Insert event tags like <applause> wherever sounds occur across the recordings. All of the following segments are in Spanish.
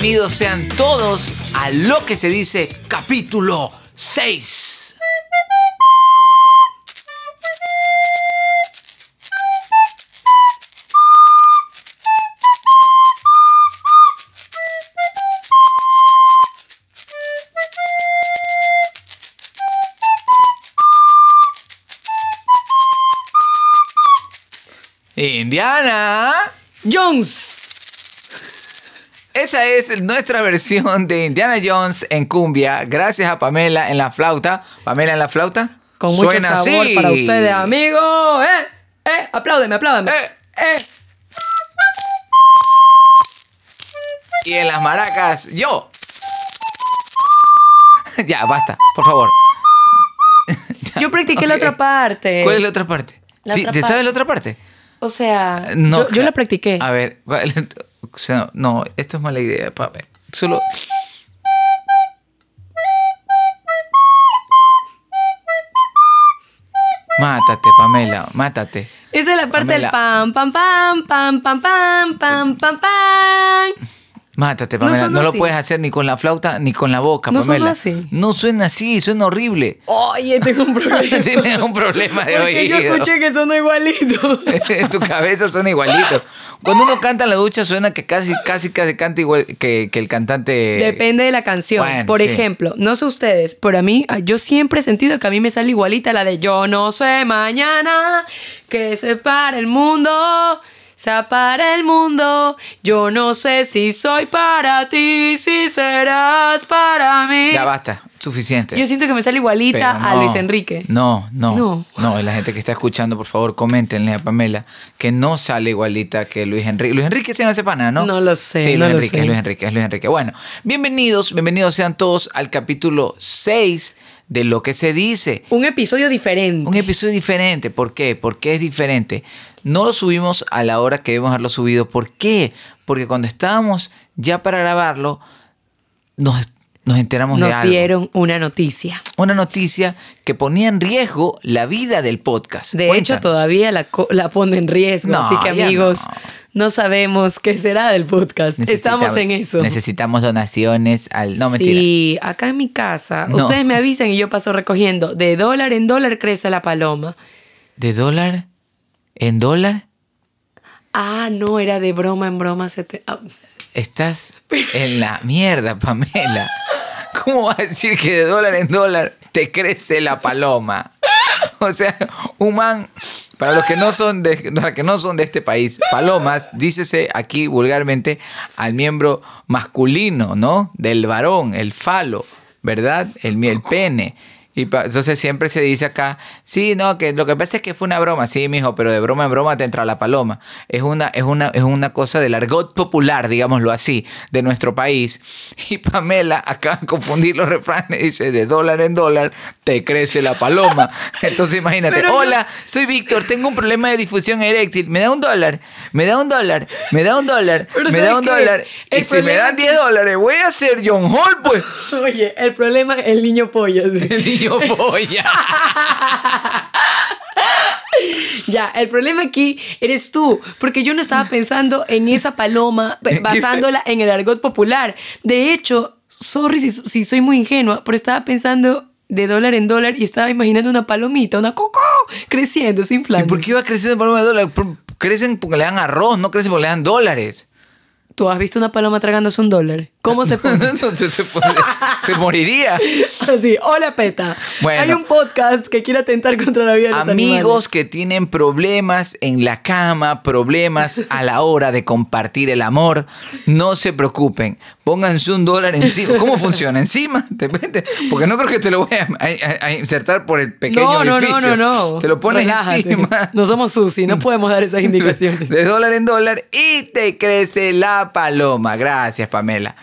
Bienvenidos sean todos a lo que se dice capítulo 6. Indiana. Jones. Esa es nuestra versión de Indiana Jones en cumbia, gracias a Pamela en la flauta. Pamela en la flauta. Con mucho Suena sabor así. para ustedes, amigos. ¡Eh! ¡Eh! Apláudeme, apláudeme. Eh. ¡Eh! Y en las maracas, yo. ya, basta, por favor. <laughs> Yo practiqué la otra parte. ¿Cuál es la otra parte? La otra ¿Te parte. sabes la otra parte? O sea, No, yo, la practiqué. A ver, ¿cuál- o sea, no, esto es mala idea, pa- Solo. Mátate, Pamela, mátate. Esa es la parte Pamela. del pam, pam, pam, pam, pam, pam, pam, pam, pam. Mátate, No Pamela. No, suena lo puedes hacer ni con la flauta ni con la boca, No suena Pamela. así. No suena así, suena horrible. Oye, tengo un problema. <laughs> Tienes un problema de Porque yo oído. escuché que son igualitos. <laughs> en tu cabeza suena igualito. Cuando uno canta en la ducha suena que casi, casi, casi canta igual que, que el cantante. Depende de la canción. Bueno, Por sí. ejemplo, no sé ustedes, pero a mí, yo siempre he sentido que a mí me sale igualita la de Yo no sé mañana que se para el mundo. Se para el mundo. Yo no sé si soy para ti, si serás para mí. Ya basta, suficiente. Yo siento que me sale igualita Pero a no, Luis Enrique. No, no, no. No. la gente que está escuchando, por favor, coméntenle a Pamela que no sale igualita que Luis Enrique. Luis Enrique se ese pana, ¿no? No lo sé, Sí, no Luis lo Enrique, sé. es Luis Enrique, es Luis Enrique. Bueno, bienvenidos, bienvenidos sean todos al capítulo 6 de Lo que se dice. Un episodio diferente. Un episodio diferente. ¿Por qué? ¿Por qué es diferente? No lo subimos a la hora que debemos haberlo subido. ¿Por qué? Porque cuando estábamos ya para grabarlo, nos, nos enteramos de Nos algo. dieron una noticia. Una noticia que ponía en riesgo la vida del podcast. De Cuéntanos. hecho, todavía la, la pone en riesgo. No, así que, amigos, no. no. sabemos qué será del podcast. Estamos en eso. Necesitamos donaciones al. No, mentira. Sí, acá en mi casa, No. ustedes me avisan y yo paso recogiendo. De dólar en dólar crece la paloma. ¿De dólar? ¿En dólar? Ah, no, era de broma en broma. Se te... ah, Estás <laughs> en la mierda, Pamela. ¿Cómo vas a decir que de dólar en dólar te crece la paloma? O sea, un man, para los que no son de, para que no son de este país, palomas, dícese aquí vulgarmente al miembro masculino, ¿no? Del varón, el falo, ¿verdad? El, el pene. Y pa- entonces siempre se dice acá, sí, no, que lo que pasa es que fue una broma, sí, mijo, pero de broma en broma te entra la paloma. Es una, es una, es una cosa del argot popular, digámoslo así, de nuestro país. <laughs> Y Pamela acaba de confundir los refranes, dice, de dólar en dólar te crece la paloma. <laughs> Entonces imagínate, Pero no- hola, soy Víctor, tengo un problema de difusión eréctil, me da un dólar, me da un dólar, me da un dólar, Pero me ¿sabes da un dólar. Y si me dan es 10 dólares, voy a ser John Hall, pues. <laughs> Oye, el problema es el niño polla. El niño <laughs> polla. <laughs> Ya, el problema aquí eres tú, porque yo no estaba pensando en esa paloma <laughs> basándola en el argot popular. De hecho, sorry si, si soy muy ingenua, pero estaba pensando de dólar en dólar y estaba imaginando una palomita, una coco, creciendo, sin ¿Y inflando. por qué iba creciendo paloma de dólar? Crecen porque le dan arroz, no crecen porque le dan dólares. ¿Tú has visto una paloma tragándose un dólar? ¿Cómo se? <laughs> No, se, moriría. Así, hola peta. Bueno. Hay un podcast que quiere atentar contra la vida de los Amigos animales. que tienen problemas en la cama, problemas a la hora de compartir el amor, no se preocupen. Pónganse un dólar encima. ¿Cómo funciona? ¿Encima? <laughs> ¿Te mete? Porque no creo que te lo voy a, a- a insertar por el pequeño No, no, no, no, no. Te lo pones Relájate. encima. No somos Susi, no podemos dar esas <laughs> indicaciones. De dólar en dólar y te crece la paloma. Gracias, Pamela.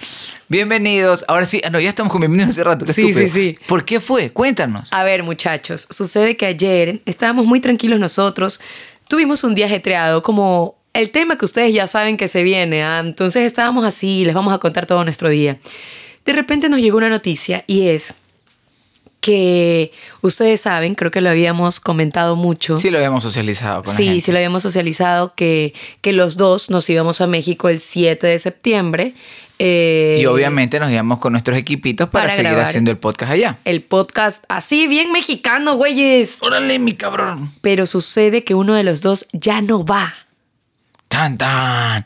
Bienvenidos. Ahora sí, ah, no, ya estamos con bienvenidos hace rato. Qué Sí, estúpido. sí, sí. ¿Por qué fue? Cuéntanos. A ver, muchachos, sucede que ayer estábamos muy tranquilos nosotros. Tuvimos un día ajetreado, como el tema que ustedes ya saben que se viene. ¿ah? Entonces estábamos así, les vamos a contar todo nuestro día. De repente nos llegó una noticia y es que ustedes saben, creo que lo habíamos comentado mucho. Sí, lo habíamos socializado con la Sí, gente. sí lo habíamos socializado que, que los dos nos íbamos a México el 7 de septiembre. eh, Y obviamente nos íbamos con nuestros equipitos para, para seguir haciendo el podcast allá. El podcast así, bien mexicano, güeyes. Órale, mi cabrón. Pero sucede que uno de los dos ya no va. Tan, tan.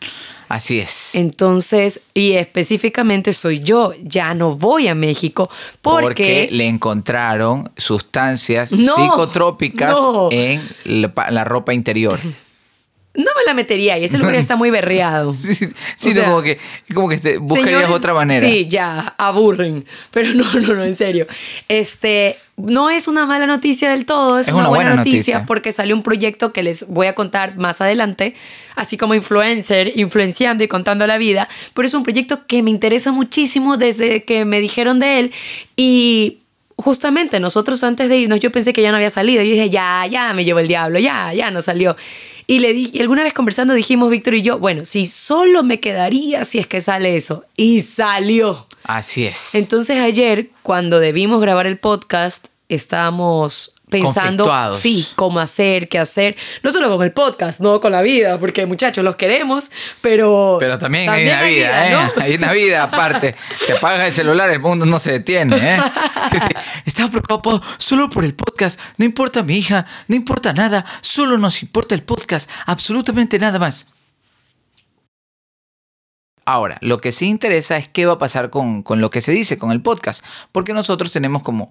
Así es. Entonces, y específicamente soy yo, ya no voy a México porque, porque le encontraron sustancias No, psicotrópicas no. en la, pa- la ropa interior. <laughs> no me la metería y ese lugar está muy berreado. <laughs> Sí, sí, sí, sea, como que, como que buscarías Señores, otra manera. Sí, ya, aburren. <laughs> Pero no, no, no, en serio. Este, no es una mala noticia del todo, es, una, buena, noticia, porque salió un proyecto que les voy a contar más adelante, así como influencer, influenciando y contando la vida, pero es un proyecto que me interesa muchísimo desde que me dijeron de él y justamente nosotros antes de irnos yo pensé que ya no había salido, yo dije, ya, ya me llevó el diablo, ya, ya no salió. Y le di, y alguna vez conversando dijimos Víctor y yo, bueno, si solo me quedaría si es que sale eso. Y salió. Así es. Entonces ayer, cuando debimos grabar el podcast, estábamos pensando, sí, cómo hacer, qué hacer, no solo con el podcast, no con la vida, porque muchachos los queremos, pero Pero también, hay una vida, ¿eh? ¿no? Hay una vida aparte. Se apaga el celular, el mundo no se detiene, ¿eh? Sí, sí. Estaba preocupado solo por el podcast. No importa mi hija, no importa nada. Solo nos importa el podcast. Absolutamente nada más. Ahora, lo que sí interesa es qué va a pasar con, con lo que se dice, con el podcast. Porque nosotros tenemos como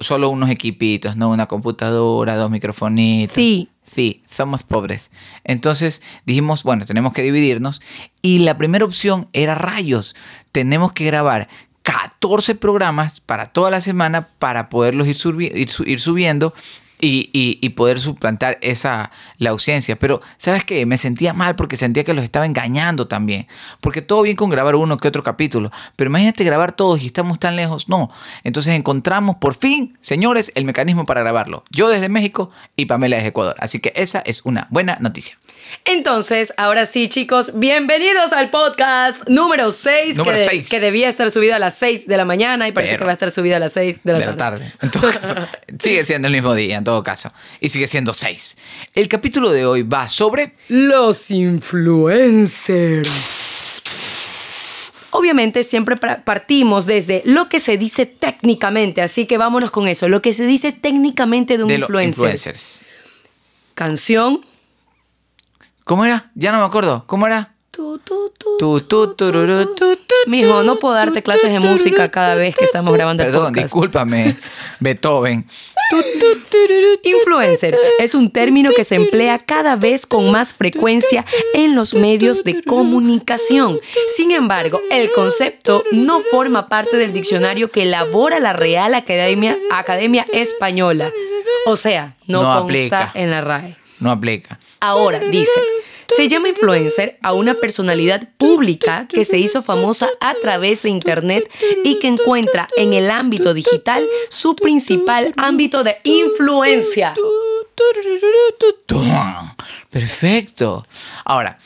solo unos equipitos, ¿no? Una computadora, dos microfonitos. Sí. Sí, somos pobres. Entonces dijimos, bueno, tenemos que dividirnos. Y la primera opción era rayos. Tenemos que grabar 14 programas para toda la semana para poderlos ir, surbi- ir su- ir subiendo y, poder suplantar esa la ausencia. Pero, ¿sabes qué? Me sentía mal porque sentía que los estaba engañando también. Porque todo bien con grabar uno que otro capítulo. Pero imagínate grabar todos y estamos tan lejos. No. Entonces encontramos por fin, señores, el mecanismo para grabarlo. Yo desde México y Pamela desde Ecuador. Así que esa es una buena noticia. Entonces, ahora sí, chicos, bienvenidos al podcast número 6, Número que, de- seis. que debía estar subido a las 6 de la mañana y parece Pero- que va a estar subido a las 6 de la de la tarde. tarde. En todo caso, <laughs> sigue siendo el mismo día, en todo caso. Y sigue siendo seis. El capítulo de hoy va sobre Los influencers. Obviamente siempre partimos desde lo que se dice técnicamente, así que vámonos con eso, lo que se dice técnicamente de un de los influencer. influencers. Canción. ¿Cómo era? Ya no me acuerdo. ¿Cómo era? Tu, tu, tu. Tu, tu, tururú, tu, tu, Mijo, no puedo darte clases de música cada vez que estamos grabando el Perdón, podcast. discúlpame, Beethoven. Influencer es un término que se emplea cada vez con más frecuencia en los medios de comunicación. Sin embargo, el concepto no forma parte del diccionario que elabora la Real Academia, Academia Española. O sea, no, No consta aplica. en la RAE. No aplica. Ahora, dice, se llama influencer a una personalidad pública que se hizo famosa a través de Internet y que encuentra en el ámbito digital su principal ámbito de influencia. Perfecto. Ahora,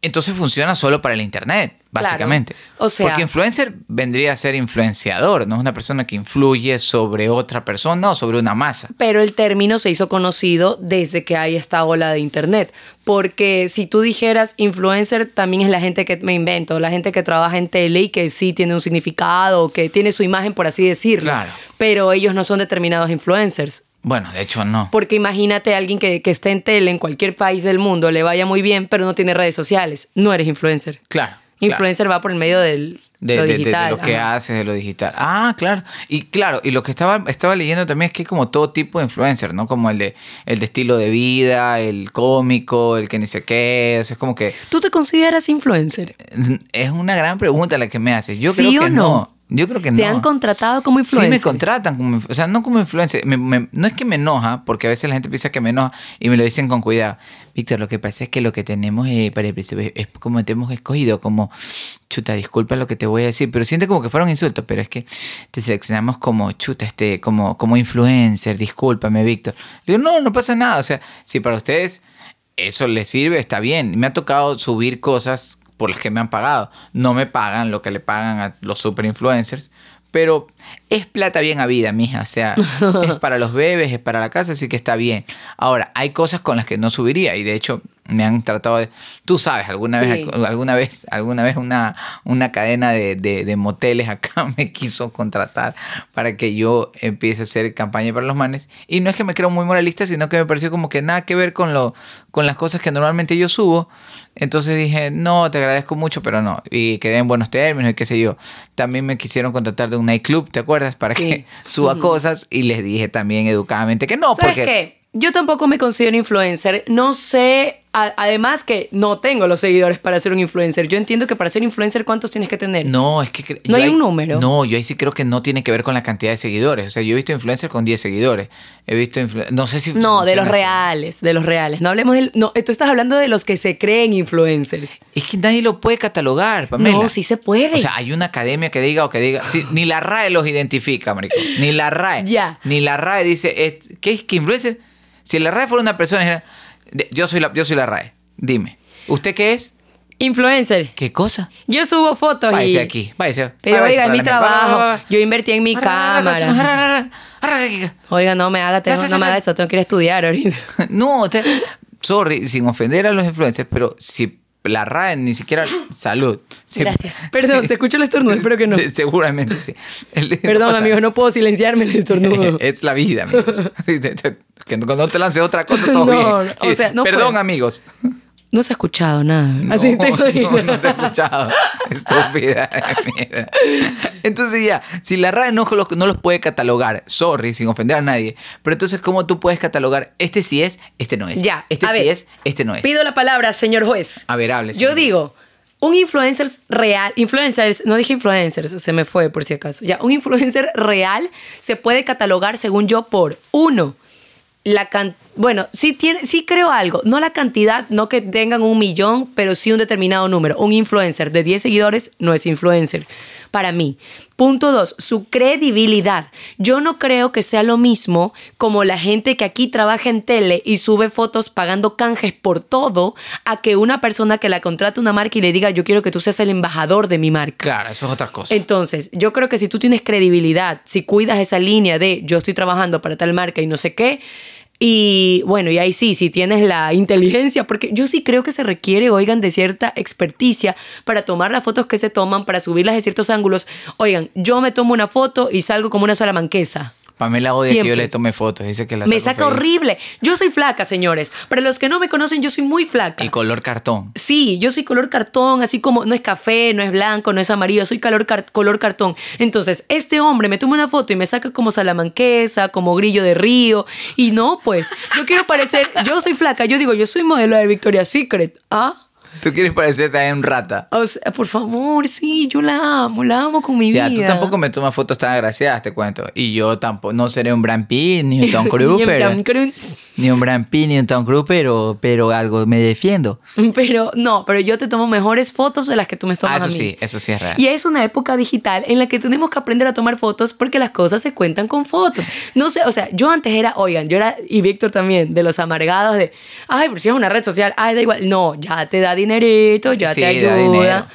entonces funciona solo para el internet, básicamente. O sea- Porque influencer vendría a ser influenciador, no es una persona que influye sobre otra persona o sobre una masa. Pero el término se hizo conocido desde que hay esta ola de Internet. Porque si tú dijeras influencer, también es la gente que me invento, la gente que trabaja en tele y que sí tiene un significado, que tiene su imagen, por así decirlo. Claro. Pero ellos no son determinados influencers. Bueno, de hecho no. Porque imagínate a alguien que, que esté en tele en cualquier país del mundo, le vaya muy bien, pero no tiene redes sociales. No eres influencer. Claro. Claro. Influencer va por el medio del De, lo de- de- de digital. lo que haces, de lo digital. Ah, claro. Y claro, y lo que estaba, estaba leyendo también es que hay como todo tipo de influencer, ¿no? Como el de, el de estilo de vida, el cómico, el que ni sé qué. O sea, es como que ¿Tú te consideras influencer? es una gran pregunta la que me haces. Yo ¿Sí creo o que no? no. Yo creo que no. ¿Te han contratado como Sí influencer? me contratan, como, o sea, no como influencer. Me- me- no es que me enoja, porque a veces la gente piensa que me enoja y me lo dicen con cuidado. Víctor, lo que pasa es que lo que tenemos eh, para el principio es como te hemos escogido, como, chuta, disculpa lo que te voy a decir, pero siente como que fuera un insulto, pero es que te seleccionamos como, chuta, este, como, como influencer, discúlpame, Víctor. Le digo, no, no pasa nada, o sea, si para ustedes eso les sirve, está bien. Me ha tocado subir cosas por las que me han pagado. No me pagan lo que le pagan a los super influencers, Pero es plata bien habida, mija. O sea, es <laughs> para los bebés, es para la casa, así que está bien. Ahora, hay cosas con las que no subiría y de hecho me han tratado de... Tú sabes, alguna Sí. vez, alguna vez, alguna vez una, una cadena de, de- de moteles acá <laughs> me quiso contratar para que yo empiece a hacer campaña para los manes. Y no es que me creo muy moralista, sino que me pareció como que nada que ver con, lo, con las cosas que normalmente yo subo. Entonces dije, no, te agradezco mucho, pero no. Y quedé en buenos términos y qué sé yo. También me quisieron contratar de un nightclub, ¿te acuerdas? Para Sí. que suba cosas y les dije también educadamente que no, ¿Sabes porque... qué? Yo tampoco me considero influencer. No sé, a- además que no tengo los seguidores para ser un influencer. Yo entiendo que para ser influencer, ¿cuántos tienes que tener? No, es que... ¿No hay un número? No, yo ahí sí creo que no tiene que ver con la cantidad de seguidores. O sea, yo he visto influencers con 10 seguidores. He visto... No sé si... No, de los así. reales, de los reales. No hablemos del. No, tú estás hablando de los que se creen influencers. Es que nadie lo puede catalogar, Pamela. No, sí se puede. O sea, hay una academia que diga o que diga... sí, ni la RAE los identifica, marico. Ni la RAE. Ya. Ni la RAE dice... ¿Qué es que influencer? Si la RAE fuera una persona... Yo soy la, yo soy la RAE. Dime. ¿Usted qué es? Influencer. ¿Qué cosa? Yo subo fotos Váyase y. aquí. Váyase. Pero oiga, es mi la mierda. Va, va, va, trabajo. Yo invertí en mi cámara. Oiga, no me haga, tengo- no me haga ya. esto, tengo que ir a estudiar ahorita. <laughs> No, te- sorry, sin ofender a los influencers, pero si la RAE ni siquiera salud. <clears throat> Gracias. Perdón, ¿se escucha el estornudo? Espero que no. Seguramente sí. El- no Perdón, pasa amigos, no puedo silenciarme el estornudo. <laughs> Es la vida, amigos. <laughs> Que no no te lances otra cosa, <laughs> todo No, bien. no, o sea, no Perdón, amigos. No se ha escuchado nada. No, Así te <laughs> no, no se ha escuchado. Estúpida. mierda. Entonces ya, si la RAE no los, no los puede catalogar, sorry, sin ofender a nadie, pero entonces ¿cómo tú puedes catalogar este sí es, este no es? Ya, Este a sí ver. es, este no es. Pido la palabra, señor juez. A ver, hable. Yo digo, un influencer real, influencers, no dije influencers, se me fue por si acaso. Ya, un influencer real se puede catalogar, según yo, por uno. La can bueno, sí, tiene, sí creo algo. No la cantidad, no que tengan un millón, pero sí un determinado número. Un influencer de 10 seguidores no es influencer para mí. Punto dos, su credibilidad. Yo no creo que sea lo mismo como la gente que aquí trabaja en tele y sube fotos pagando canjes por todo, a que una persona que la contrate una marca y le diga, yo quiero que tú seas el embajador de mi marca. Claro, eso es otra cosa. Entonces, yo creo que si tú tienes credibilidad, si cuidas esa línea de yo estoy trabajando para tal marca y no sé qué, y bueno, y ahí sí, si tienes la inteligencia, porque yo sí creo que se requiere, oigan, de cierta experticia para tomar las fotos que se toman, para subirlas de ciertos ángulos. Oigan, yo me tomo una foto y salgo como una salamanquesa. Pamela odia que yo Siempre. le tome fotos. Dice que la Me saca feliz. horrible. Yo soy flaca, señores. Para los que no me conocen, yo soy muy flaca. Y color cartón. Sí, yo soy color cartón, así como no es café, no es blanco, no es amarillo, soy color, car- color cartón. Entonces, este hombre me toma una foto y me saca como salamanquesa, como grillo de río. Y no, pues, yo quiero parecer, yo soy flaca, yo digo, yo soy modelo de Victoria's Secret. ¿Ah? Tú quieres parecer también un rata. O sea, por favor, sí, yo la amo, la amo con mi Ya, vida. tú tampoco me tomas fotos tan agraciadas, te cuento. Y yo tampoco, no seré un Brad Pitt, ni un Tom <laughs> Cruise, en pero, Tom Cruise. ni un Brad Pitt, ni un Tom Cruise, pero, pero algo me defiendo. Pero no, pero yo te tomo mejores fotos de las que tú me tomas Ah, eso a mí. sí, eso sí es real. Y es una época digital en la que tenemos que aprender a tomar fotos porque las cosas se cuentan con fotos. No sé, o sea, yo antes era, oigan, yo era, y Víctor también, de los amargados de, ay, pero si es una red social, ay, da igual. No, ya te da dinerito, ya Sí, te ayuda.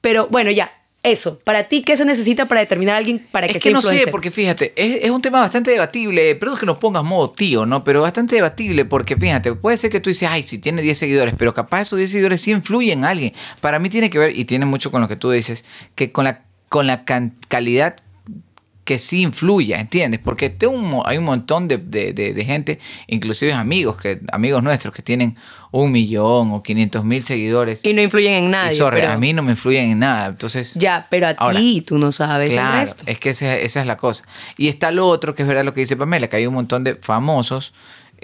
Pero bueno, ya, eso. Para ti, ¿qué se necesita para determinar a alguien para que Es sea que no sé, porque fíjate, es, es un tema bastante debatible. Perdón que nos pongas modo tío, ¿no? Pero bastante debatible porque fíjate, puede ser que tú dices, ay, si tiene 10 seguidores, pero capaz esos 10 seguidores sí influyen en alguien. Para mí tiene que ver, y tiene mucho con lo que tú dices, que con la, con la calidad que sí influya, ¿entiendes? Porque tengo un hay un montón de, de- de- de gente, inclusive amigos, que, amigos nuestros que tienen un millón o 500 mil seguidores. Y no influyen en sorry, pero- a mí no me influyen en nada. Entonces, Ya, pero a Ahora, ti tú no sabes Claro, el resto. es que esa, esa es la cosa. Y está lo otro, que es verdad lo que dice Pamela, que hay un montón de famosos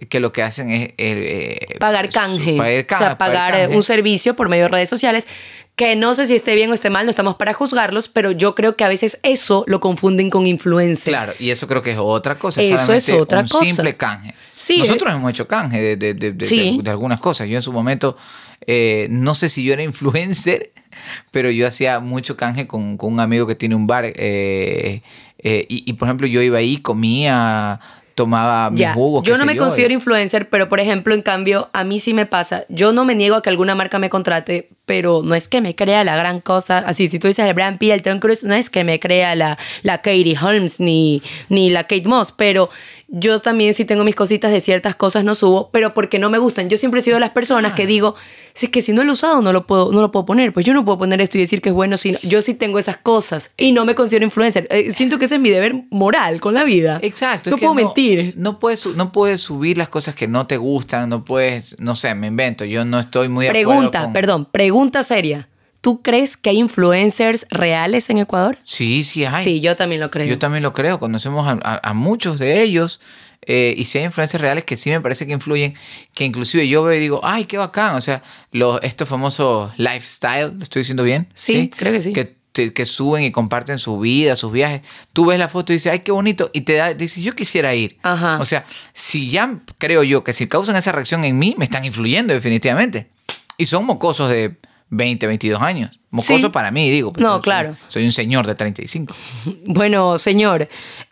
que lo que hacen es... eh, pagar su- canje. pagar o sea, pagar eh, canje. un servicio por medio de redes sociales. Que no sé si esté bien o esté mal, no estamos para juzgarlos, pero yo creo que a veces eso lo confunden con influencer. Claro, y eso creo que es otra cosa. Eso es otra un cosa. simple canje. Sí, Nosotros hemos hecho canje de, de- de- de- Sí. de- de algunas cosas. Yo en su momento, eh, no sé si yo era influencer, <laughs> pero yo hacía mucho canje con, con un amigo que tiene un bar. eh, eh, y, y, por ejemplo, yo iba ahí, comía, tomaba mis Ya, jugos. yo no me considero influencer, pero por ejemplo, en cambio, a mí sí me pasa. Yo no me niego a que alguna marca me contrate, pero no es que me crea la gran cosa. Así, si tú dices el Brand Pitt, el Tom Cruise, no es que me crea la, la Katie Holmes ni, ni la Kate Moss, pero yo también sí tengo mis cositas de ciertas cosas no subo, pero porque no me gustan. Yo siempre he sido de las personas que digo, si es que si no lo he usado no lo puedo no lo puedo poner, pues yo no puedo poner esto y decir que es bueno, sino yo sí tengo esas cosas y no me considero influencer. Eh, siento que ese es mi deber moral con la vida. Exacto. No puedo mentir. No puedes, no puedes subir las cosas que no te gustan, no puedes, no sé, me invento. Yo no estoy muy de Pregunta, con- perdón, pregunta seria. ¿Tú crees que hay influencers reales en Ecuador? Sí, sí hay. Sí, yo también lo creo. Yo también lo creo. Conocemos a, a- a muchos de ellos. Eh, y si hay influencias reales que sí me parece que influyen, que inclusive yo veo y digo, ay, qué bacán. O sea, los, estos famosos lifestyle, ¿lo estoy diciendo bien? Sí, creo que sí. Que, suben y comparten su vida, sus viajes. Tú ves la foto y dices, ay, qué bonito. Y te da, dices, yo quisiera ir. Ajá. O sea, si ya creo yo que si causan esa reacción en mí, me están influyendo definitivamente. Y son mocosos de 20, 22 años. Mocosos Sí. para mí, digo. pues, No, soy- claro. Soy un señor de 35. <laughs> Bueno, señor,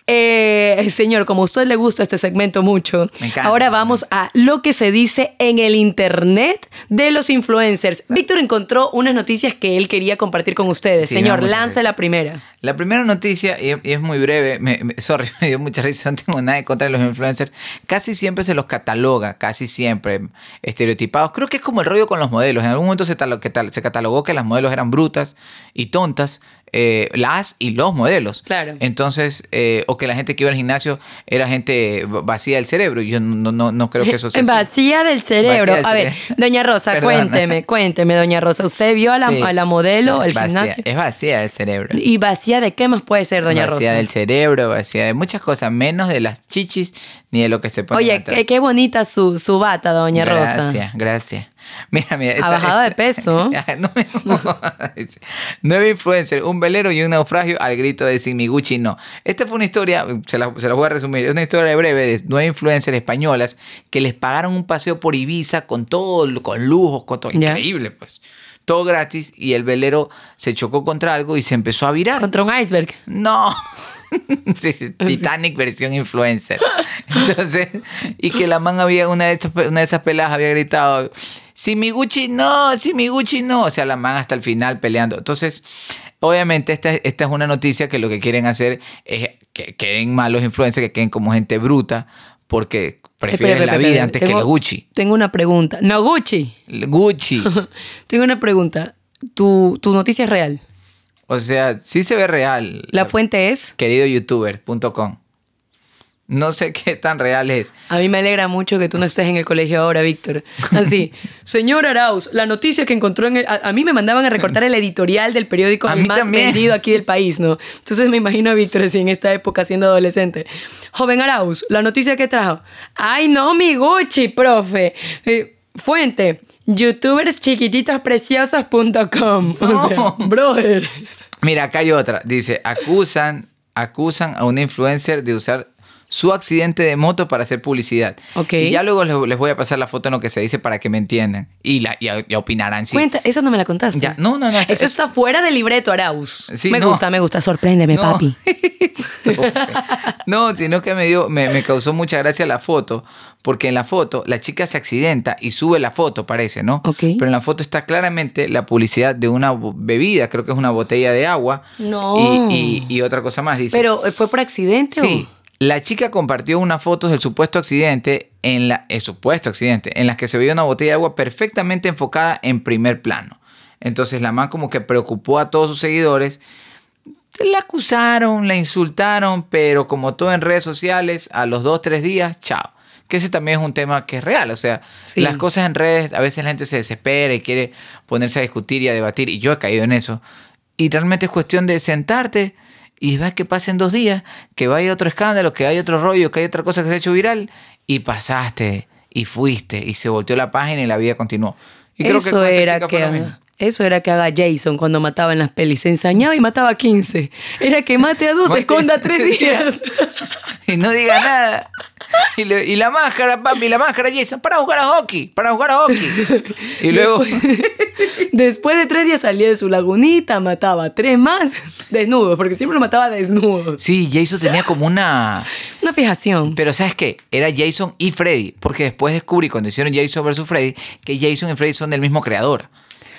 eh, señor, como a usted le gusta este segmento mucho, Me encanta. ahora vamos a lo que se dice en el internet de los influencers. Víctor encontró unas noticias que él quería compartir con ustedes. Sí, señor, lance la primera. La primera noticia, y, es muy breve, me, me- sorry, <laughs> me dio mucha risa, no tengo nada en contra de los influencers. Casi siempre se los cataloga, casi siempre estereotipados. Creo que es como el rollo con los modelos. En algún momento se, talo- que tal- se catalogó que las modelos eran brutas y tontas, eh, las y los modelos. Claro. Entonces, eh, o que la gente que iba al gimnasio era gente vacía del cerebro. y Yo no, no, no creo que eso sea así. Vacía del cerebro. Vacía del a ver, doña <laughs> Rosa, cuénteme, cuénteme, doña Rosa. ¿Usted vio a la, Sí, a la modelo, sí, el vacía, gimnasio? Es vacía del cerebro. ¿Y vacía de qué más puede ser, doña vacía Rosa? del cerebro, vacía de muchas cosas, menos de las chichis ni de lo que se pone Oye, atrás. qué, qué bonita su, su bata, doña Rosa. Gracias, gracias. Mira, mira. Ha bajado de peso. <laughs> No me <laughs> Nueve influencer, un velero y un naufragio al grito de sin mi Gucci no. Esta fue una historia, se la, se la voy a resumir, es una historia breve de nueve influencers españolas que les pagaron un paseo por Ibiza con todo, con lujos, con todo. Increíble, pues. Todo gratis y el velero se chocó contra algo y se empezó a virar. Contra un iceberg. No. <laughs> <laughs> Titanic versión influencer. Entonces, y que la man había, una de esas, una de esas peladas había gritado, si mi Gucci no, si mi Gucci no. O sea, la man hasta el final peleando. Entonces, obviamente esta, esta es una noticia que lo que quieren hacer es que queden malos influencers, que queden como gente bruta, porque prefieren Espera, la espera, vida espera. antes que la Gucci. Tengo una pregunta. No, Gucci. Gucci. <laughs> Tengo una pregunta. ¿Tu, tu noticia es real? O sea, sí se ve real. La fuente es... queridoyoutuber.com. No sé qué tan real es. A mí me alegra mucho que tú no estés en el colegio ahora, Víctor. Así, <laughs> señor Arauz, la noticia que encontró en el... A, a mí me mandaban a recortar el editorial del periódico <laughs> A el mí más también. vendido aquí del país, ¿no? Entonces me imagino a Víctor así en esta época siendo adolescente. Joven Arauz, la noticia que trajo. Ay, no, mi Gucci, profe. Eh, fuente, youtuberschiquititaspreciosas.com. O sea, No. brother. <laughs> Mira, acá hay otra. Dice, acusan, acusan a una influencer de usar su accidente de moto para hacer publicidad. Ok. Y ya luego les, les voy a pasar la foto en lo que se dice para que me entiendan. Y, la, y, y opinarán, sí. Cuenta, esa no me la contaste. Ya, no, no, no, Eso es- está fuera del libreto, Arauz. Sí, me no. gusta, me gusta. Sorpréndeme, No. papi. <laughs> no, sino que me dio, me, me causó mucha gracia la foto, porque en la foto la chica se accidenta y sube la foto, parece, ¿no? Ok. Pero en la foto está claramente la publicidad de una bebida, creo que es una botella de agua. No. Y, y- y otra cosa más, dice. Pero, ¿eh, ¿fue por accidente Sí. o...? La chica compartió unas fotos del supuesto accidente en la el supuesto accidente en las que se veía una botella de agua perfectamente enfocada en primer plano. Entonces la man como que preocupó a todos sus seguidores. La acusaron, la insultaron, pero como todo en redes sociales, a los dos, tres días, chao. Que ese también es un tema que es real. O sea, Sí. las cosas en redes, a veces la gente se desespera y quiere ponerse a discutir y a debatir. Y yo he caído en eso. Y realmente es cuestión de sentarte y ves que pasen dos días, que vaya otro escándalo, que hay otro rollo, que hay otra cosa que se ha hecho viral. Y pasaste, y fuiste, y se volteó la página y la vida continuó. Y creo que eso era que eso era que haga Jason cuando mataba en las pelis. Se ensañaba y mataba a 15. Era que mate a dos, Mate- esconda <laughs> tres días. y no diga nada. Y, la máscara, papi, la máscara, Jason, para jugar a hockey, para jugar a hockey. Y luego, <laughs> Después de tres días salía de su lagunita, mataba a tres más. Desnudos, porque siempre lo mataba desnudos. Sí, Jason tenía como una... Una fijación. Pero ¿sabes qué? Era Jason y Freddy, porque después descubrí cuando hicieron Jason vs. Freddy que Jason y Freddy son del mismo creador.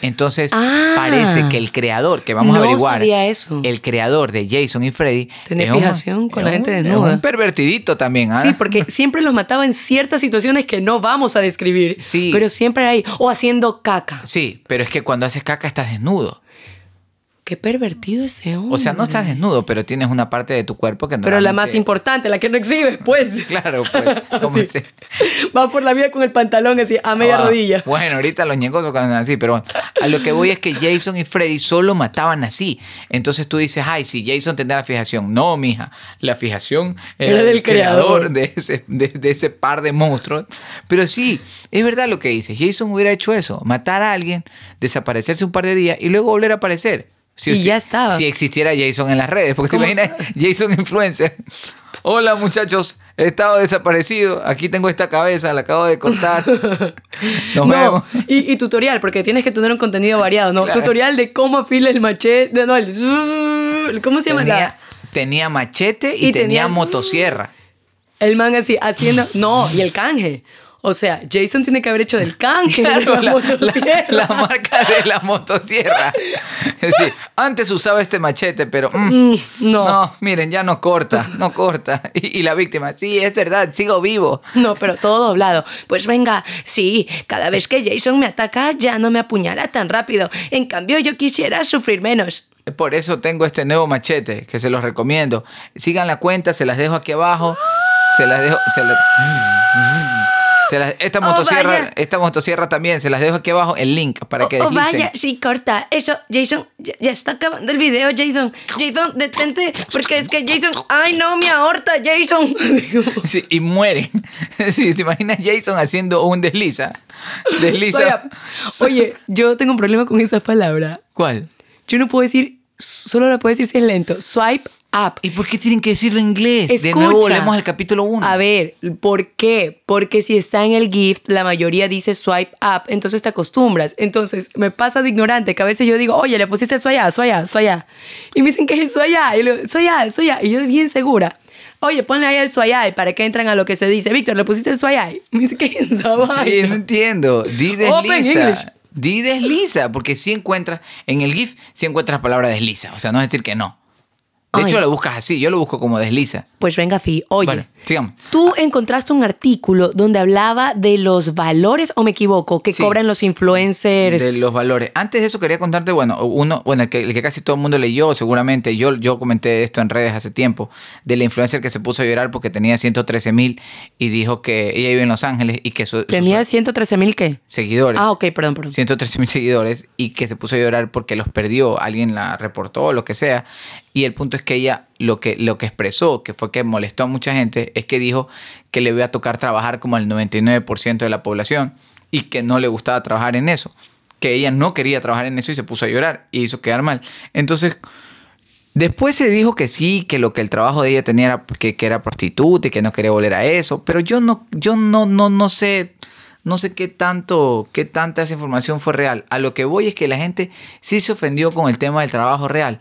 Entonces Ah. parece que el creador, que vamos a averiguar, sabía eso. el creador de Jason y Freddy... Un- fijación con la gente desnuda. Es un pervertidito también, ¿ah? Sí, porque <laughs> siempre los mataba en ciertas situaciones que no vamos a describir. Sí. Pero siempre ahí. O haciendo caca. Sí, pero es que cuando haces caca estás desnudo. Qué pervertido ese hombre. O sea, no estás desnudo, pero tienes una parte de tu cuerpo que no Pero la más importante, la que no exhibes, pues. <laughs> Claro, pues, como <laughs> Sí. se- Va por la vida con el pantalón así, a media Ah, rodilla. Bueno, ahorita los ñengos tocan así, pero bueno, a lo que voy es que Jason y Freddy solo mataban así. Entonces tú dices, ay, sí, Jason tendrá la fijación. No, mija, la fijación era, Era del creador. de ese, de, de ese par de monstruos. Pero sí, es verdad lo que dices. Jason hubiera hecho eso, matar a alguien, desaparecerse un par de días y luego volver a aparecer. Si, Y ya estaba. Si existiera Jason en las redes, porque te ¿Cómo imaginas <laughs> Jason influencer. Hola muchachos, he estado desaparecido. Aquí tengo esta cabeza, la acabo de cortar. <laughs> Nos no, vemos. y, y tutorial, porque tienes que tener un contenido variado, ¿no? Claro. Tutorial de cómo afila el machete, no, el ¿cómo se llama? Tenía, La- tenía machete y, Y tenía, tenía- motosierra. el man así, haciendo, no, y el canje. O sea, Jason tiene que haber hecho del <laughs> canje. Claro, la la, la- marca de la motosierra. Es decir, antes usaba este machete, pero mm, Mm, no. miren, ya no corta, no corta. Y, y la víctima, sí, es verdad, sigo vivo. No, pero todo doblado. Pues venga, sí, cada vez que Jason me ataca ya no me apuñala tan rápido. En cambio, yo quisiera sufrir menos. Por eso tengo este nuevo machete que se los recomiendo. Sigan la cuenta, se las dejo aquí abajo. Se las dejo. Se la- se las- esta, motosierra, vaya. esta motosierra también, se las dejo aquí abajo el link para que Oh, deslicen. vaya, sí, corta. Eso, Jason, ya, ya está acabando el video, Jason. Jason, detente, porque es que Jason... ¡Ay, no, mi aorta, Jason! <laughs> Sí, y mueren. <laughs> Sí, ¿Te imaginas Jason haciendo un desliza? Desliza. Vaya, Oye, yo tengo un problema con esa palabra. ¿Cuál? Yo no puedo decir, solo la puedo decir si es lento. Swipe up. ¿Y por qué tienen que decirlo en inglés? de Escucha. nuevo volvemos al capítulo 1. A ver, ¿por qué? Porque si está en el gift, la mayoría dice swipe up, entonces te acostumbras. Entonces me pasa de ignorante que a veces yo digo, oye, le pusiste eso allá, eso allá, eso allá. Y me dicen que es eso allá, y digo, eso allá, eso allá. Y yo bien segura. Oye, ponle ahí el suayay para que entren a lo que se dice. Víctor, ¿le pusiste el <laughs> suayay? Me dice que es esa Sí, no entiendo. Di desliza. Di desliza, porque si encuentras, en el GIF, si encuentras palabra desliza. O sea, no es decir que no. De Ay. hecho, lo buscas así, yo lo busco como desliza. Pues venga, Fi, oye. Bueno, sigamos. Tú encontraste un artículo donde hablaba de los valores, o me equivoco, que Sí. cobran los influencers. De los valores. Antes de eso quería contarte, bueno, uno, bueno, el que, el que casi todo el mundo leyó, seguramente, yo, yo comenté esto en redes hace tiempo, de la influencer que se puso a llorar porque tenía 113 mil y dijo que ella vive en Los Ángeles y que su- sus ¿Tenía 113 mil qué? seguidores. Ah, ok, perdón, perdón. 113 mil seguidores y que se puso a llorar porque los perdió, alguien la reportó o lo que sea. Y el punto es que ella lo que, lo que expresó, que fue que molestó a mucha gente, es que dijo que le iba a tocar trabajar como el 99% de la población y que no le gustaba trabajar en eso. Que ella no quería trabajar en eso y se puso a llorar y hizo quedar mal. Entonces, Después se dijo que sí, que lo que el trabajo de ella tenía era que, que era prostituta y que no quería volver a eso, pero yo no, yo no, no, no sé, no sé qué tanto, qué tanta esa información fue real. A lo que voy es que la gente sí se ofendió con el tema del trabajo real,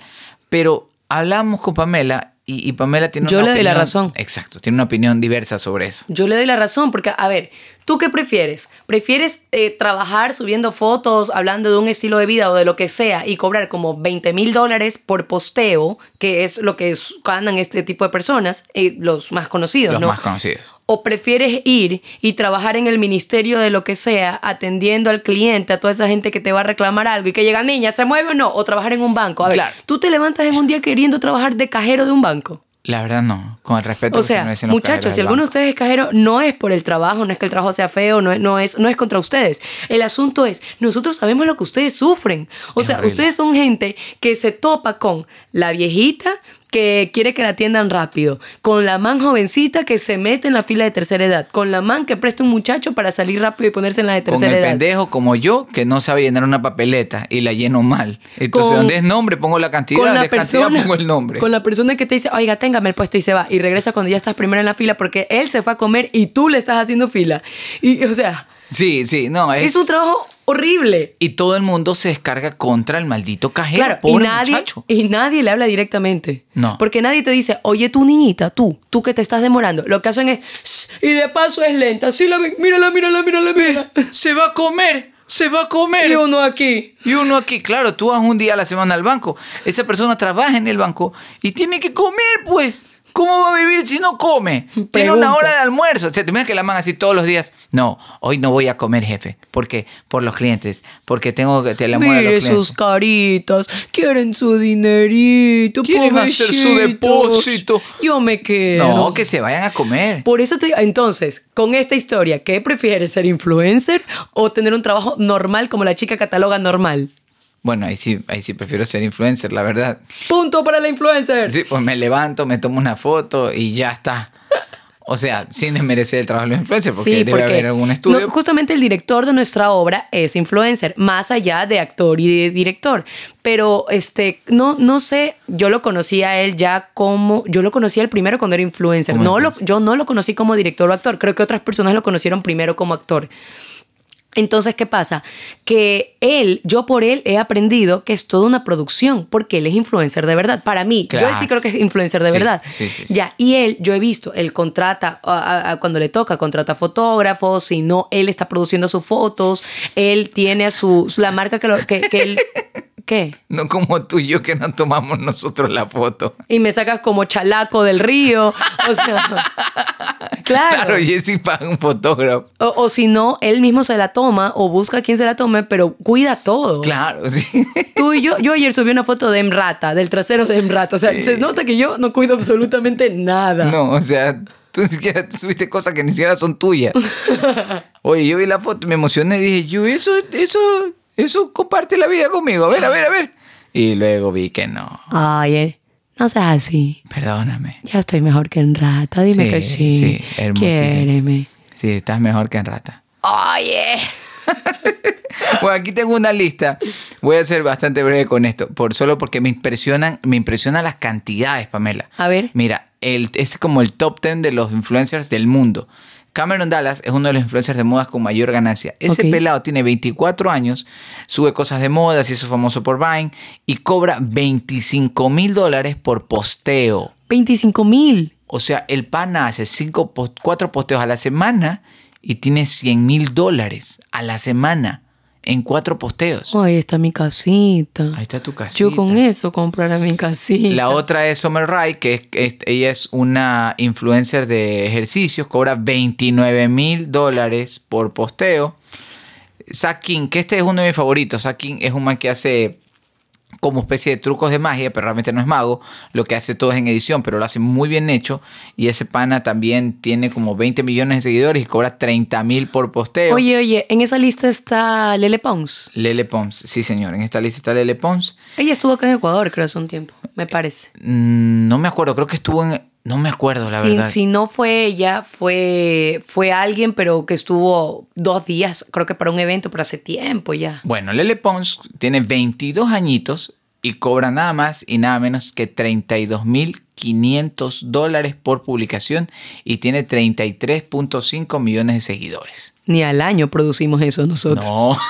pero hablamos con Pamela y, y Pamela tiene Yo una le doy la razón. Exacto, tiene una opinión diversa sobre eso. Yo le doy la razón, porque, a ver, ¿tú qué prefieres? ¿Prefieres eh, trabajar subiendo fotos, hablando de un estilo de vida o de lo que sea y cobrar como 20 mil dólares por posteo, que es lo que ganan este tipo de personas, eh, los más conocidos, Los ¿no? más conocidos. ¿O prefieres ir y trabajar en el ministerio de lo que sea, atendiendo al cliente, a toda esa gente que te va a reclamar algo y que llega, niña, ¿se mueve o no? O trabajar en un banco. A ver, Claro. ¿tú te levantas en un día queriendo trabajar de cajero de un banco? La verdad no, con el respeto O que se sea, muchachos, si alguno de ustedes es cajero, no es por el trabajo, no es que el trabajo sea feo, no es, no es, no es contra ustedes. El asunto es, nosotros sabemos lo que ustedes sufren. O Es sea, horrible. ustedes son gente que se topa con la viejita que quiere que la atiendan rápido, con la man jovencita que se mete en la fila de tercera edad, con la man que presta un muchacho para salir rápido y ponerse en la de Con tercera el edad. pendejo como yo que no sabe llenar una papeleta y la lleno mal. Entonces, Con- donde es nombre pongo la cantidad, con donde es cantidad <laughs> pongo el nombre. Con la persona que te dice, oiga, téngame el puesto y se va. Y regresa cuando ya estás primero en la fila porque él se fue a comer y tú le estás haciendo fila. Y, o sea, Sí, sí, no, es, es, un trabajo horrible. Y todo el mundo se descarga contra el maldito cajero, Claro, y pobre nadie, muchacho. y nadie le habla directamente. No. Porque nadie te dice, oye, tu niñita, tú, tú que te estás demorando. Lo que hacen es, y de paso es lenta. Sí, la ven, mírala, mírala, mírala, mírala. Se va a comer, se va a comer. Y uno aquí. Y uno aquí, claro, tú vas un día a la semana al banco. Esa persona trabaja en el banco y tiene que comer, pues. ¿Cómo va a vivir si no come? <laughs> Tiene una hora de almuerzo. O sea, te imaginas que la man así todos los días. No, hoy no voy a comer, jefe. ¿Por qué? Por los clientes. Porque tengo que te la Mire los clientes. sus caritas, quieren su dinerito, Quieren hacer su depósito. Yo me quedo. No, que se vayan a comer. Por eso te digo, entonces, con esta historia, ¿qué prefieres, ser influencer o tener un trabajo normal como la chica cataloga normal? Bueno, ahí sí, ahí sí prefiero ser influencer, la verdad. Punto para la influencer. Sí, pues me levanto, me tomo una foto y ya está. O sea, sin desmerecer el trabajo de los influencers, porque debe haber algún estudio. no, justamente el director de nuestra obra es influencer, más allá de actor y de director. Pero este, no, no sé, yo lo conocí a él ya como. Yo lo conocí el primero cuando era influencer. No lo, yo no lo conocí como director o actor. Creo que otras personas lo conocieron primero como actor. Entonces, ¿qué pasa? Que él, yo por él he aprendido que es toda una producción, porque él es influencer de verdad. Para mí, yo sí creo que es influencer de Sí, verdad. sí, sí. Ya, y él, yo he visto, él contrata, a- a- a cuando le toca, contrata fotógrafos, si no, él está produciendo sus fotos, él tiene a su, su- la marca que, lo, que, que él... <laughs> ¿Qué? No como tú y yo que nos tomamos nosotros la foto. Y me sacas como chalaco del río. O sea, <laughs> claro. Claro, Jessy paga un fotógrafo. O, o si no, él mismo se la toma o busca a quien se la tome, pero cuida todo. Claro, sí. <laughs> Tú y yo, yo ayer subí una foto de Emrata, del trasero de Emrata. O sea, se nota que yo no cuido absolutamente nada. No, o sea, tú ni siquiera subiste cosas que ni siquiera son tuyas. <laughs> Oye, yo vi la foto me emocioné y dije, yo, eso, eso, eso comparte la vida conmigo. A ver, a ver, a ver. Y luego vi que no. Ay, eh, no seas así. Perdóname. Ya estoy mejor que en rata. Dime Sí, que sí. sí, hermosísimo. Quiéreme. Sí, estás mejor que en rata. Oye. <laughs> Bueno, aquí tengo una lista. Voy a ser bastante breve con esto, por solo porque me impresionan, me impresionan las cantidades, Pamela. A ver. Mira, el, es como el top 10 de los influencers del mundo. Cameron Dallas es uno de los influencers de modas con mayor ganancia. Ese pelado tiene 24 años, sube cosas de moda, se hizo famoso por Vine y cobra 25 mil dólares por posteo. 25 mil. O sea, el pana hace cinco, pos- cuatro posteos a la semana y tiene 100 mil dólares a la semana en cuatro posteos. Ahí está mi casita. Ahí está tu casita. Yo con eso compraré mi casita. La otra es Summer Rai, que es, es- ella es una influencer de ejercicios, cobra 29 mil dólares por posteo. Sakin, que este es uno de mis favoritos. Sakin es un man que hace como especie de trucos de magia, pero realmente no es mago. Lo que hace todo es en edición, pero lo hace muy bien hecho. Y ese pana también tiene como 20 millones de seguidores y cobra 30 mil por posteo. Oye, oye, en esa lista está Lele Pons. Lele Pons, sí señor, en esta lista está Lele Pons. Ella estuvo acá en Ecuador, creo, hace un tiempo, me parece. Mm, no me acuerdo, creo que estuvo en... No me acuerdo, la si, verdad. si no fue ella, fue, fue alguien, pero que estuvo dos días, creo que para un evento, pero hace tiempo ya. Bueno, Lele Pons tiene 22 añitos y cobra nada más y nada menos que 32.500 dólares por publicación y tiene 33.5 millones de seguidores. Ni al año producimos eso nosotros. No, <laughs>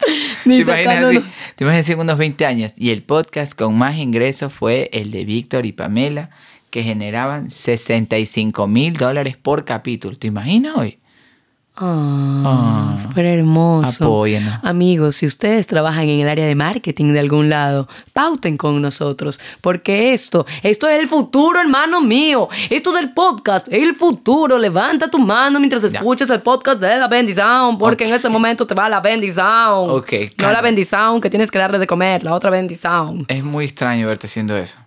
<laughs> ¿Te imaginas, así, te imaginas en unos 20 años y el podcast con más ingresos fue el de Víctor y Pamela que generaban 65 mil dólares por capítulo. ¿Te imaginas hoy? Ah, Ah. súper hermoso. Apóyennos. Amigos, si ustedes trabajan en el área de marketing de algún lado, pauten con nosotros, porque esto, esto es el futuro, hermano mío. Esto del podcast el futuro. Levanta tu mano mientras Ya. escuchas el podcast de la bendición, porque en este momento te va la bendición. Ok, No la bendición que tienes que darle de comer, la otra bendición. Es muy extraño verte haciendo eso.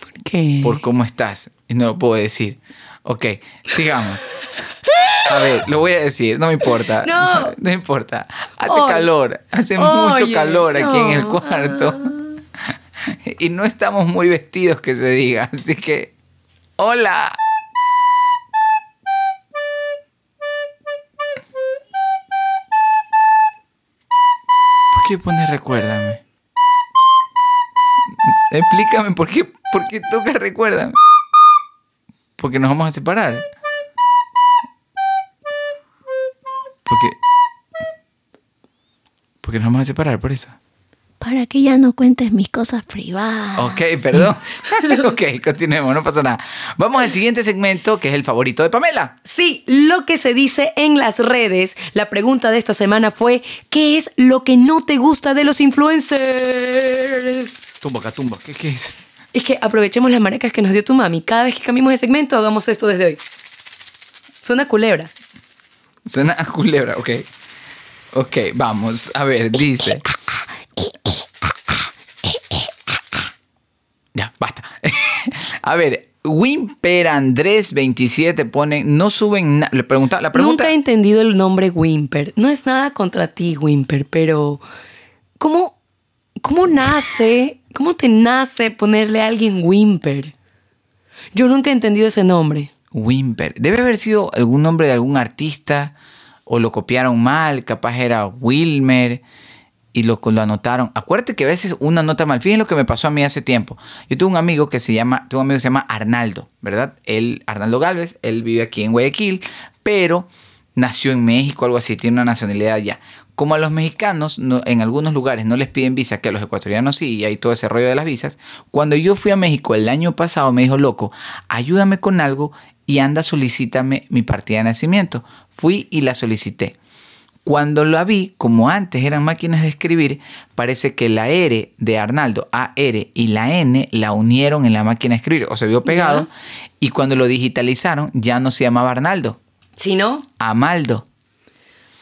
¿Por qué? por cómo estás. Y no lo puedo decir. Ok, sigamos. A ver, lo voy a decir, no me importa. No. <laughs> No importa. Hace calor, hace mucho calor aquí en el cuarto. <laughs> Y no estamos muy vestidos, que se diga. Así que, hola. ¿Por qué pones recuérdame? Explícame por qué, por qué toca recuérdame. Porque nos vamos a separar. ¿Por ¿Por qué nos vamos a separar por eso? Para que ya no cuentes mis cosas privadas. Ok, perdón. <laughs> ok, continuemos, no pasa nada. Vamos al siguiente segmento, que es el favorito de Pamela. Sí, lo que se dice en las redes. La pregunta de esta semana fue, ¿qué es lo que no te gusta de los influencers? Tumba, tumba, ¿qué, qué es? Es que aprovechemos las maracas que nos dio tu mami. Cada vez que cambiemos de segmento, hagamos esto desde hoy. Suena culebra. Suena a culebra, ok. Ok, vamos. A ver, dice. Ya, basta. <laughs> a ver, Wimper Andrés 27 pone, no suben nada. Le pregunta, la pregunta. Nunca he entendido el nombre Wimper. No es nada contra ti, Wimper, pero ¿cómo, cómo nace, cómo te nace ponerle a alguien Wimper? Yo nunca he entendido ese nombre. Wimper. Debe haber sido algún nombre de algún artista o lo copiaron mal, capaz era Wilmer y lo, lo anotaron. Acuérdate que a veces una nota mal. Fíjense lo que me pasó a mí hace tiempo. Yo tuve un amigo que se llama, tuve un amigo que se llama Arnaldo, ¿verdad? Él, Arnaldo Galvez, él vive aquí en Guayaquil, pero nació en México, algo así, tiene una nacionalidad allá. Como a los mexicanos en algunos lugares no les piden visa, que a los ecuatorianos sí, y hay todo ese rollo de las visas, cuando yo fui a México el año pasado me dijo, loco, ayúdame con algo y anda, solicítame mi partida de nacimiento. Fui y la solicité. Cuando la vi, como antes eran máquinas de escribir, parece que la R de Arnaldo, AR y la N la unieron en la máquina de escribir, o se vio pegado, y cuando lo digitalizaron ya no se llamaba Arnaldo. ¿Sino? Amaldo.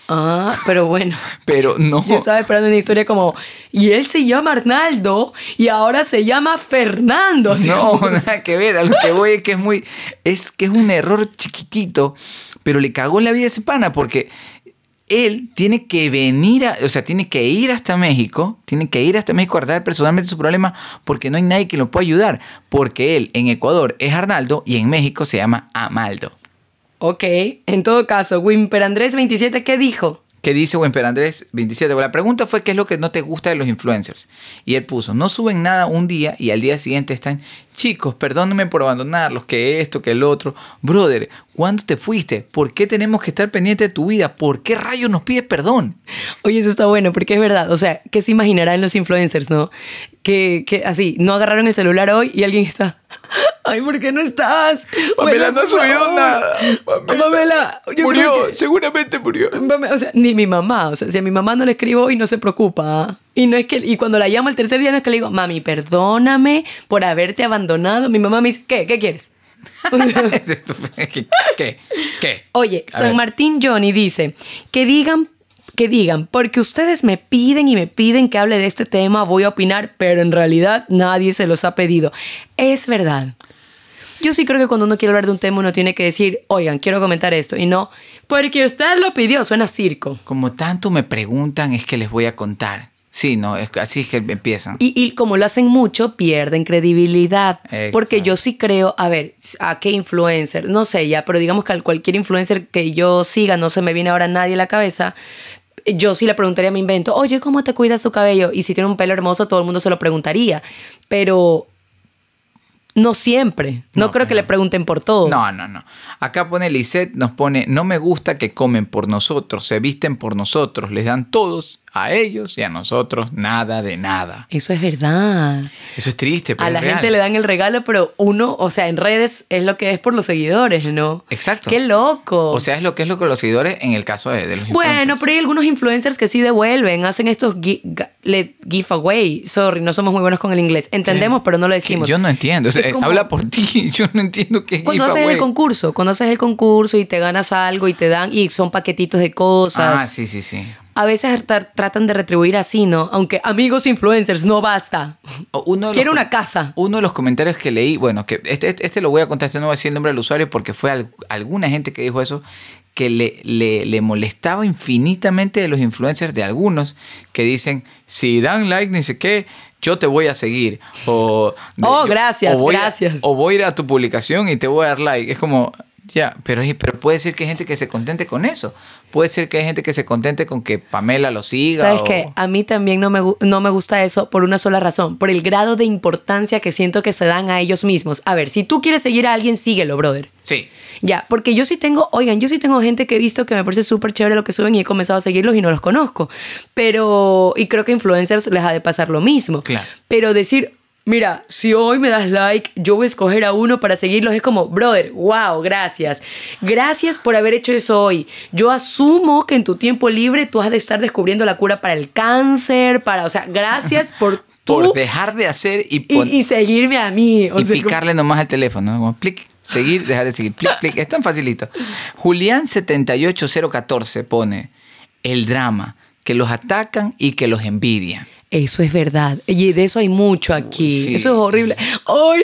Ah, pero bueno. <laughs> pero no. Yo estaba esperando una historia como, y él se llama Arnaldo y ahora se llama Fernando. No, <laughs> nada que ver. A lo que voy es que es muy. Es que es un error chiquitito, pero le cagó la vida a ese pana porque él tiene que venir, a, o sea, tiene que ir hasta México, tiene que ir hasta México a arreglar personalmente su problema porque no hay nadie que lo pueda ayudar. Porque él en Ecuador es Arnaldo y en México se llama Amaldo. Ok, en todo caso, Wimper Andrés 27, ¿qué dijo? ¿Qué dice Wimper Andrés 27? la pregunta fue qué es lo que no te gusta de los influencers. Y él puso, no suben nada un día y al día siguiente están, chicos, perdónenme por abandonarlos, que esto, que el otro. Brother, ¿cuándo te fuiste? ¿Por qué tenemos que estar pendientes de tu vida? ¿Por qué rayos nos pides perdón? Oye, eso está bueno, porque es verdad. O sea, ¿qué se imaginarán los influencers, no? Que, que así, no agarraron el celular hoy y alguien está <laughs> Ay, ¿por qué no estás? Pamela no subió nada. Pamela, murió, seguramente murió. O sea, ni mi mamá. O sea, si a mi mamá no le escribo y no se preocupa. Y no es que y cuando la llamo el tercer día no es que le digo, mami, perdóname por haberte abandonado. Mi mamá me dice, ¿qué? ¿Qué quieres? <laughs> ¿Qué? ¿Qué? Oye, San Martín Johnny dice que digan que digan, porque ustedes me piden y me piden que hable de este tema, voy a opinar, pero en realidad nadie se los ha pedido. Es verdad. Yo sí creo que cuando uno quiere hablar de un tema uno tiene que decir, oigan, quiero comentar esto, y no, porque usted lo pidió, suena circo. Como tanto me preguntan, es que les voy a contar. Sí, no, es, así es que empiezan. Y, como lo hacen mucho, pierden credibilidad. Porque yo sí creo, a ver, ¿a qué influencer? No sé ya, pero digamos que a cualquier influencer que yo siga, no se me viene ahora nadie a la cabeza, yo sí le preguntaría a mi invento, oye, ¿cómo te cuidas tu cabello? Y si tiene un pelo hermoso, todo el mundo se lo preguntaría. Pero no siempre. No, creo que le pregunten por todo. No, no, no. Acá pone Lisette, nos pone, no me gusta que comen por nosotros, se visten por nosotros, les dan todos a ellos y a nosotros nada de nada. Eso es verdad. Eso es triste. Pero a la gente le dan el regalo, pero uno, o sea, en redes es lo que es por los seguidores, ¿no? Exacto. Qué loco. O sea, es lo que es lo que los seguidores en el caso de, los Bueno, pero hay algunos influencers que sí devuelven, hacen estos giveaway. Sorry, no somos muy buenos con el inglés. Entendemos, pero no lo decimos. Yo no entiendo. habla por ti. <laughs> Yo no entiendo qué es Cuando haces el concurso, cuando haces el concurso y te ganas algo y te dan, y son paquetitos de cosas. Ah, sí, sí, sí a veces tratan de retribuir así, ¿no? Aunque amigos influencers, no basta. Uno Quiero una casa. Uno de los comentarios que leí, bueno, que este, este, este lo voy a contar, este no voy a decir el nombre del usuario porque fue alguna gente que dijo eso, que le, le, molestaba infinitamente de los influencers de algunos que dicen, si dan like, ni sé qué, yo te voy a seguir. O, oh, gracias, gracias. o voy a ir a tu publicación y te voy a dar like. Es como, Ya, pero, pero puede ser que hay gente que se contente con eso. Puede ser que hay gente que se contente con que Pamela lo siga. ¿Sabes o- qué? A mí también no me, no me gusta eso por una sola razón, por el grado de importancia que siento que se dan a ellos mismos. A ver, si tú quieres seguir a alguien, síguelo, brother. Sí. Ya, porque yo sí tengo, oigan, yo sí tengo gente que he visto que me parece súper chévere lo que suben y he comenzado a seguirlos y no los conozco. Pero, y creo que influencers les ha de pasar lo mismo. Claro. Pero decir, mira, si hoy me das like, yo voy a escoger a uno para seguirlos, es como, brother, wow, gracias. Gracias por haber hecho eso hoy. Yo asumo que en tu tiempo libre tú has de estar descubriendo la cura para el cáncer, para, o sea, gracias por <laughs> Por dejar de hacer y, y, pon- y seguirme a mí. O y sea, como- picarle nomás al teléfono. ¿no? Como plic, seguir, dejar de seguir. Plic, plic. Es tan facilito. Julián78014 pone el drama, que los atacan y que los envidian. Eso es verdad. Y de eso hay mucho aquí. Sí. Eso es horrible. Hoy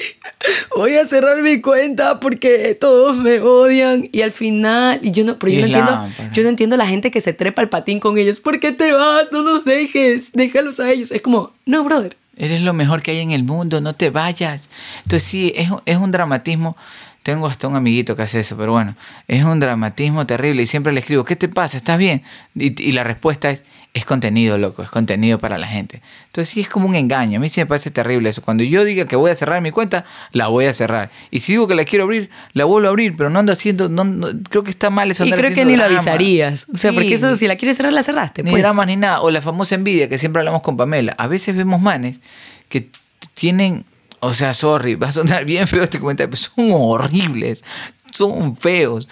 voy a cerrar mi cuenta porque todos me odian. Y al final, y yo no, pero yo no entiendo, lámpara. yo no entiendo la gente que se trepa al patín con ellos. ¿Por qué te vas? No nos dejes. Déjalos a ellos. Es como, no, brother. Eres lo mejor que hay en el mundo, no te vayas. Entonces sí, es, un- es un dramatismo. Tengo hasta un amiguito que hace eso, pero bueno, es un dramatismo terrible y siempre le escribo, ¿qué te pasa? ¿Estás bien? Y, y la respuesta es, es contenido, loco, es contenido para la gente. Entonces sí, es como un engaño. A mí sí me parece terrible eso. Cuando yo diga que voy a cerrar mi cuenta, la voy a cerrar. Y si digo que la quiero abrir, la vuelvo a abrir, pero no ando haciendo, no, no- creo que está mal eso. Y creo que ni lo avisarías. O sea, Sí. porque eso, si la quieres cerrar, la cerraste. Ni pues. dramas ni nada. O la famosa envidia que siempre hablamos con Pamela. A veces vemos manes que tienen, o sea, sorry, va a sonar <laughs> bien feo este comentario, pero son horribles, son feos.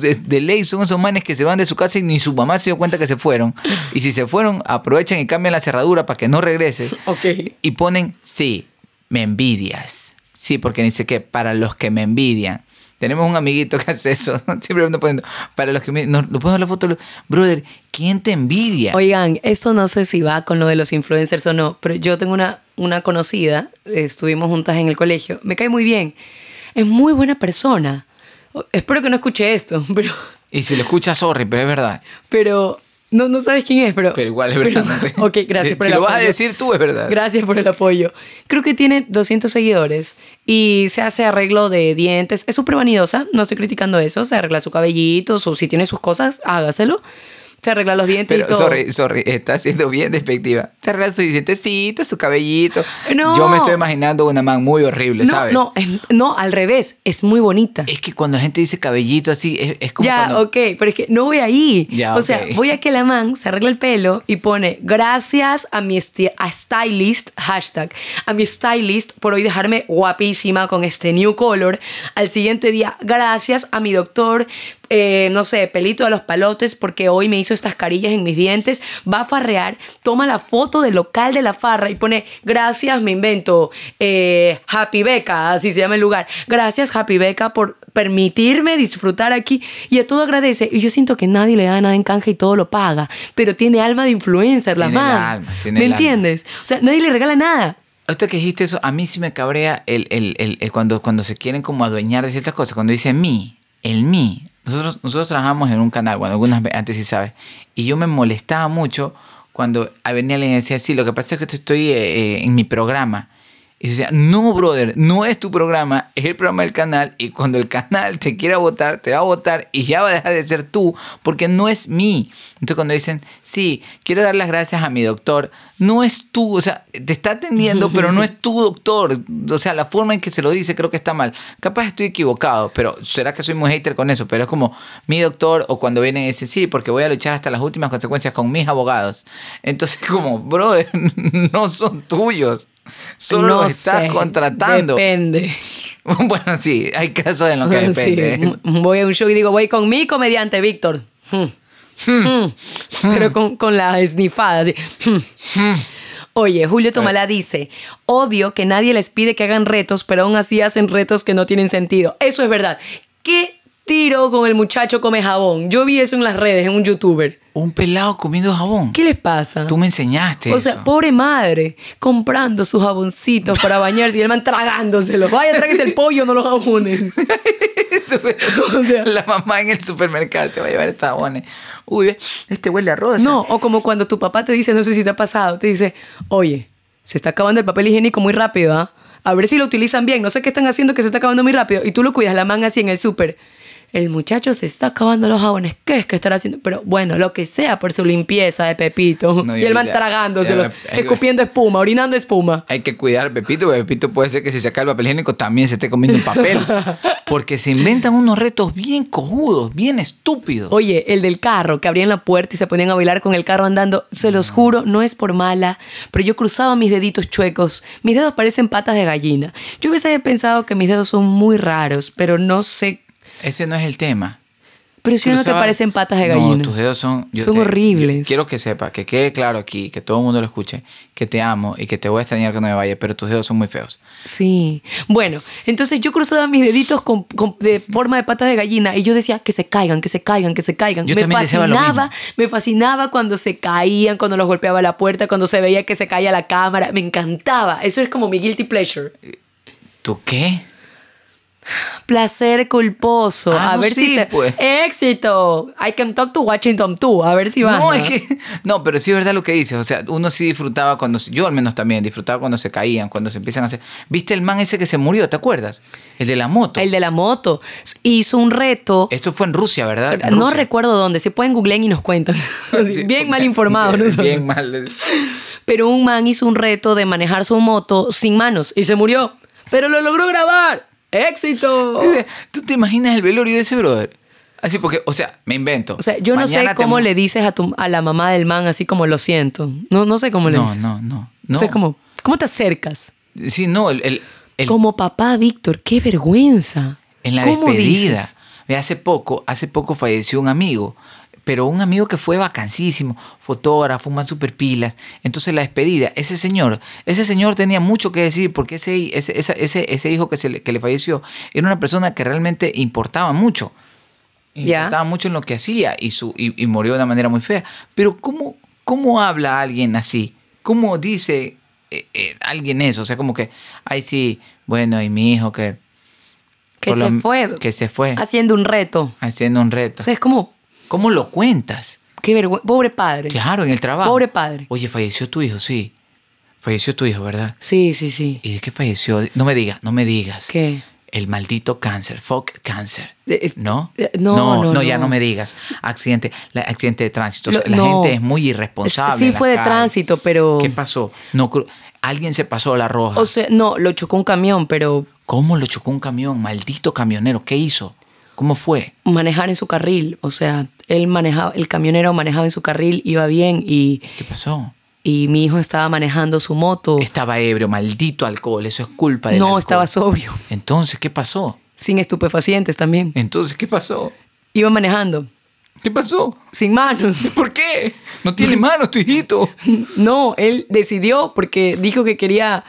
De ley son esos manes que se van de su casa y ni su mamá se dio cuenta que se fueron. Y si se fueron, aprovechan y cambian la cerradura para que no regrese. <laughs> Ok. Y ponen, sí, me envidias. Sí, porque dice que para los que me envidian. Tenemos un amiguito que hace eso. <laughs> Siempre ando poniendo, para los que me... No, ¿Lo puedo ver la foto? Brother, ¿quién te envidia? Oigan, esto no sé si va con lo de los influencers o no, pero yo tengo una, una conocida, estuvimos juntas en el colegio, me cae muy bien, es muy buena persona. Espero que no escuche esto, <laughs> pero, Y si lo escuchas, sorry, pero es verdad. pero no, no sabes quién es, pero... Pero igual es verdad. no sé. <laughs> ok, gracias por Si el lo vas a decir tú, es verdad. Gracias por el apoyo. Creo que tiene 200 seguidores y se hace arreglo de dientes. Es súper vanidosa, no estoy criticando eso. Se arregla su cabellito, o si tiene sus cosas, hágaselo. Se arregla los dientes Pero, y todo. sorry, sorry, está siendo bien despectiva. Se arregla su dientecito, su cabellito. No. Yo me estoy imaginando una man muy horrible, no, ¿sabes? no, es- no, al revés, es muy bonita. Es que cuando la gente dice cabellito así, es, es como ya, cuando... ok, pero es que no voy ahí. Ya, o sea, voy a que la man se arregla el pelo y pone gracias a mi a stylist, hashtag, a mi stylist por hoy dejarme guapísima con este new color. Al siguiente día, gracias a mi doctor, eh, no sé, pelito de los palotes porque hoy me hizo estas carillas en mis dientes. Va a farrear, toma la foto del local de la farra y pone gracias, me invento, eh, Happy Beca, así se llama el lugar. Gracias, Happy Beca, por permitirme disfrutar aquí. Y a todo agradece. Y yo siento que nadie le da nada en canje y todo lo paga. Pero tiene alma de influencer, la Tiene el man. alma, tiene ¿Me el alma. entiendes? O sea, nadie le regala nada. Ahorita que dijiste eso, a mí sí me cabrea el, el- el- el cuando, cuando se quieren como adueñar de ciertas cosas. Cuando dice mí, el mí. Nosotros, nosotros trabajamos en un canal, bueno, algunas veces, antes sí sabes. Y yo me molestaba mucho cuando venía alguien y decía, sí, lo que pasa es que estoy eh, eh, en mi programa. Y decía, no, brother, no es tu programa, es el programa del canal. Y cuando el canal te quiera votar, te va a votar y ya va a dejar de ser tú, porque no es mí. Entonces, cuando dicen, sí, quiero dar las gracias a mi doctor, no es tú, o sea, te está atendiendo, pero no es tu doctor. O sea, la forma en que se lo dice creo que está mal. Capaz estoy equivocado, pero será que soy muy hater con eso, pero es como mi doctor, o cuando vienen y dicen, sí, porque voy a luchar hasta las últimas consecuencias con mis abogados. Entonces, como, brother, <laughs> no son tuyos. Solo No los estás sé, contratando. Depende. <laughs> Bueno, sí, hay casos en los que Sí, depende. voy a un show y digo, voy con mi comediante, Víctor. Hmm. Hmm. Pero con, con la esnifada, así. Hmm. Oye, Julio Tomalá dice, odio que nadie les pide que hagan retos, pero aún así hacen retos que no tienen sentido. Eso es verdad. ¿Qué tiro con el muchacho come jabón? Yo vi eso en las redes, en un youtuber. Un pelado comiendo jabón. ¿Qué les pasa? Tú me enseñaste O eso. sea, pobre madre, comprando sus jaboncitos para bañarse y el man tragándoselos. Vaya, tráguese el pollo, no los jabones. <laughs> O sea- la mamá en el supermercado te va a llevar estos jabones. Uy, este huele a rosa. No, o como cuando tu papá te dice, no sé si te ha pasado, te dice, oye, se está acabando el papel higiénico muy rápido, ¿ah? A ver si lo utilizan bien, no sé qué están haciendo que se está acabando muy rápido. Y tú lo cuidas la manga así en el súper. El muchacho se está acabando los jabones, ¿qué es que estará haciendo? Pero bueno, lo que sea por su limpieza de Pepito. No, y el man ya- tragándoselos, ya- escupiendo espuma, orinando espuma. Hay que cuidar a Pepito, porque Pepito puede ser que si saca el papel higiénico también se esté comiendo un papel. <laughs> Porque se inventan unos retos bien cojudos, bien estúpidos. Oye, el del carro, que abrían la puerta y se ponían a bailar con el carro andando, se los juro, no es por mala, pero yo cruzaba mis deditos chuecos. Mis dedos parecen patas de gallina. Yo hubiese pensado que mis dedos son muy raros, pero no sé. Ese no es el tema. Pero si no te Cruzaba- parecen patas de No, gallina. tus dedos son... yo Son horribles. yo quiero que sepa, que quede claro aquí, que todo el mundo lo escuche, que te amo y que te voy a extrañar cuando me vaya, pero tus dedos son muy feos. Sí. Bueno, entonces yo cruzaba mis deditos con, con- de forma de patas de gallina y yo decía que se caigan, que se caigan, que se caigan. Yo me también deseaba lo fascinaba, mismo. me fascinaba cuando se caían, cuando los golpeaba la puerta, cuando se veía que se caía la cámara. Me encantaba. Eso es como mi guilty pleasure. ¿Tú qué? Placer culposo. Ah, a no, ver sí, si te... pues. Éxito. I can talk to Washington too. A ver si va. No, es que, no, pero sí es verdad lo que dices. O sea, uno sí disfrutaba cuando, yo al menos también disfrutaba cuando se caían, cuando se empiezan a hacer. ¿Viste el man ese que se murió? ¿Te acuerdas? El de la moto. El de la moto. Hizo un reto. Eso fue en Rusia, ¿verdad? En No Rusia. recuerdo dónde. Se pueden googlear y nos cuentan. <laughs> Sí, bien mal informados. Nosotros. bien mal. Pero un man hizo un reto de manejar su moto sin manos y se murió. Pero lo logró grabar. ¡Éxito! ¿Tú te imaginas el velorio de ese brother? Así porque, o sea, me invento. O sea, yo no sé Mañana cómo le dices a, tu, a la mamá del man así como lo siento. No, no sé cómo le No, dices. no, no. No no. sé cómo. ¿Cómo te acercas? Sí, no, el, el- el- Como papá Víctor, qué vergüenza. en la ¿Cómo despedida. dices? Hace poco, hace poco falleció un amigo, pero un amigo que fue vacancísimo, fotógrafo, un man super pilas. Entonces la despedida, ese señor, ese señor tenía mucho que decir porque ese, ese, ese, ese hijo que, se le, que le falleció era una persona que realmente importaba mucho. Importaba mucho en lo que hacía y, su, y, y murió de una manera muy fea. Pero ¿cómo, cómo habla alguien así? ¿Cómo dice eh, eh, alguien eso? O sea, como que, ay sí, bueno, y mi hijo que... Que se lo- fue. Que se fue Haciendo un reto. haciendo un reto. O sea, es como, ¿Cómo lo cuentas? qué vergüenza. Pobre padre. Claro, en el trabajo. Pobre padre. Oye, falleció tu hijo, sí. Falleció tu hijo, ¿verdad? Sí, sí, sí. ¿Y de qué falleció? No me digas, no me digas. ¿Qué? El maldito cáncer, fuck cáncer. Eh, eh, ¿No? eh, no, no, ya no. no me digas. Accidente, la- accidente de tránsito. Lo- la no. gente es muy irresponsable. Sí fue de calle. tránsito, pero... ¿Qué pasó? No, alguien se pasó la roja. O sea, no, lo chocó un camión, pero ¿Cómo lo chocó un camión? Maldito camionero. ¿Qué hizo? ¿Cómo fue? manejar en su carril. O sea, él manejaba, el camionero manejaba en su carril, iba bien y, ¿Qué pasó? y mi hijo estaba manejando su moto. Estaba ebrio, maldito alcohol. Eso es culpa del No, alcohol. estaba sobrio. Entonces, ¿qué pasó? Sin estupefacientes también. Entonces, ¿qué pasó? Iba manejando. ¿Qué pasó? Sin manos. <laughs> ¿Por qué? No tiene manos tu hijito. <laughs> No, él decidió porque dijo que quería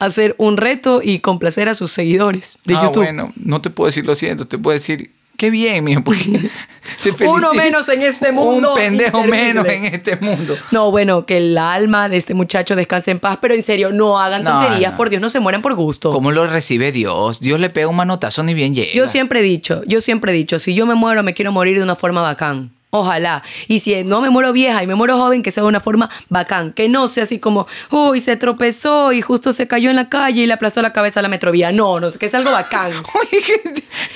hacer un reto y complacer a sus seguidores de ah, YouTube. bueno, no te puedo decir lo siento, te puedo decir qué bien, mijo. <laughs> Uno menos en este mundo Un pendejo inservible. menos en este mundo. No, bueno, que el alma de este muchacho descanse en paz, pero en serio, no hagan No, tonterías, no. por Dios, no se mueran por gusto. ¿Cómo lo recibe Dios? Dios le pega un manotazo ni bien llega. Yo siempre he dicho, yo siempre he dicho, si yo me muero, me quiero morir de una forma bacán. Ojalá. Y si no me muero vieja y me muero joven, que sea de una forma bacán. Que no sea así como, uy, se tropezó y justo se cayó en la calle y le aplastó la cabeza a la metrovía. No, no, que sea algo bacán. <laughs> Oye,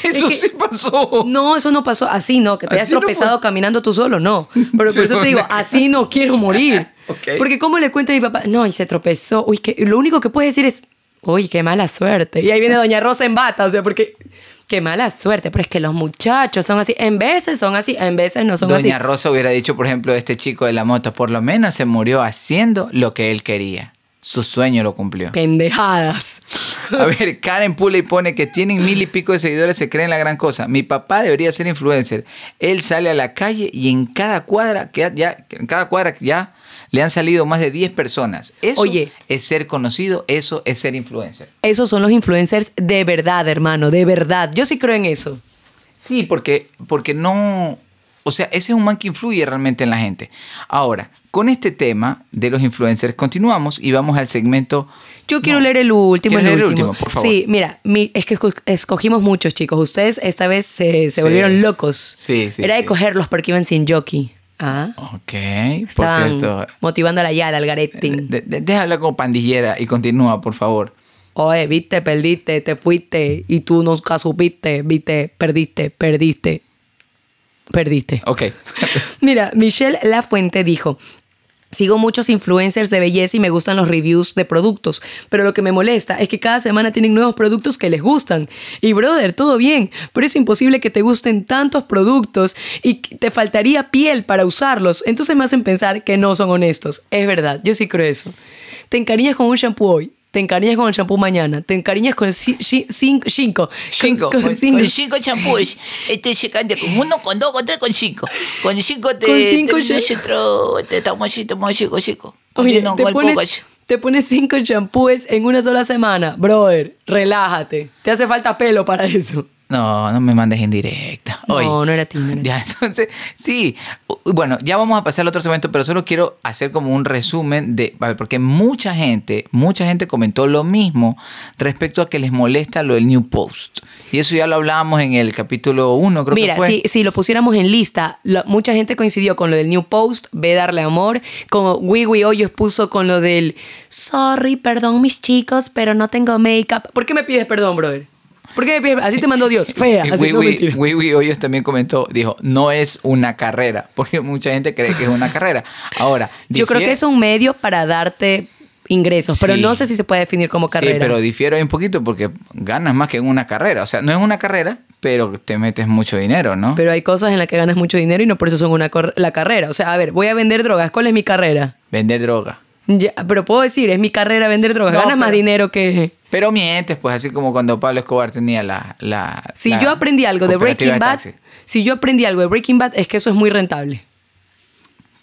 eso que- sí pasó. No, eso no pasó. Así no, que te hayas Así no tropezado fue. caminando tú solo, no. Pero por eso te digo, así no quiero morir. <laughs> Ok. Porque como le cuento a mi papá, no, y se tropezó. Uy, que lo único que puedes decir es, uy, qué mala suerte. Y ahí viene Doña Rosa en bata, o sea, porque qué mala suerte. Pero es que los muchachos son así. En veces son así, en veces no son Doña así. Rosa hubiera dicho, por ejemplo, este chico de la moto, por lo menos se murió haciendo lo que él quería. Su sueño lo cumplió. Pendejadas. <laughs> A ver, Karen Pula y pone que tienen mil y pico de seguidores, se creen la gran cosa. Mi papá debería ser influencer. Él sale a la calle y en cada cuadra, que ya, en cada cuadra ya le han salido más de 10 personas. Eso Oye. es ser conocido, eso es ser influencer. Esos son los influencers de verdad, hermano, de verdad. Yo sí creo en eso. Sí, porque, porque no. O sea, ese es un man que influye realmente en la gente. Ahora, con este tema de los influencers, continuamos y vamos al segmento. Yo quiero No. leer el último. ¿Quieres El leer el último, por favor? Sí, mira, mi- es que esco- escogimos muchos, chicos. Ustedes esta vez se, se Sí. volvieron locos. Sí, sí, Era de sí. cogerlos porque iban sin jockey. Ah. Ok, por cierto. motivando a la Yala, al Garetín. De- de- deja hablar como pandillera y continúa, por favor. Oye, viste, perdiste, te fuiste y tú nunca supiste, viste, perdiste, perdiste, perdiste. Ok. <laughs> Mira, Michelle Lafuente dijo, Sigo muchos influencers de belleza y me gustan los reviews de productos, pero lo que me molesta es que cada semana tienen nuevos productos que les gustan. Y brother, todo bien, pero es imposible que te gusten tantos productos y te faltaría piel para usarlos. Entonces me hacen pensar que no son honestos. Es verdad, yo sí creo eso. Te encariñas con un shampoo hoy, te encariñas con el shampoo mañana, te encariñas con ci- ci- cinco, cinco, Cinco. con, Con, cinco. con cinco champús. Este se canta con uno, con dos, con tres, con cinco. Con cinco te. Con cinco te, te, te con cinco. Oye, uno, te pones, te pones cinco shampoos en una sola semana. Brother, relájate. Te hace falta pelo para eso. No, no me mandes indirecta. No, Oye. no no era a ti. <laughs> Ya, entonces, sí. Bueno, ya vamos a pasar al otro segmento, pero solo quiero hacer como un resumen de. a ver, porque mucha gente, mucha gente comentó lo mismo respecto a que les molesta lo del New Post. Y eso ya lo hablábamos en el capítulo 1, creo Mira, que fue. si, si lo pusiéramos en lista, mucha gente coincidió con lo del New Post, ve darle amor, como Wiwi Hoyos puso con lo del sorry, perdón mis chicos, pero no tengo make-up. ¿Por qué me pides perdón, brother? ¿Por qué? Así te mandó Dios, fea. Así, no, Wiwi Hoyos también comentó, dijo, no es una carrera, <laughs> porque mucha gente cree que es una carrera. Ahora, Yo creo que es un medio para darte ingresos, pero Sí. no sé si se puede definir como carrera. Sí, pero difiero ahí un poquito porque ganas más que en una carrera. O sea, no es una carrera, pero te metes mucho dinero, ¿no? Pero hay cosas en las que ganas mucho dinero y no por eso son una la carrera. O sea, a ver, voy a vender drogas. ¿Cuál es mi carrera? Vender droga. Ya, pero puedo decir, es mi carrera vender drogas. No, Ganas más dinero que... Pero mientes, pues así como cuando Pablo Escobar tenía la... la Si la yo aprendí algo de Breaking Bad, si yo aprendí algo de Breaking Bad, es que eso es muy rentable.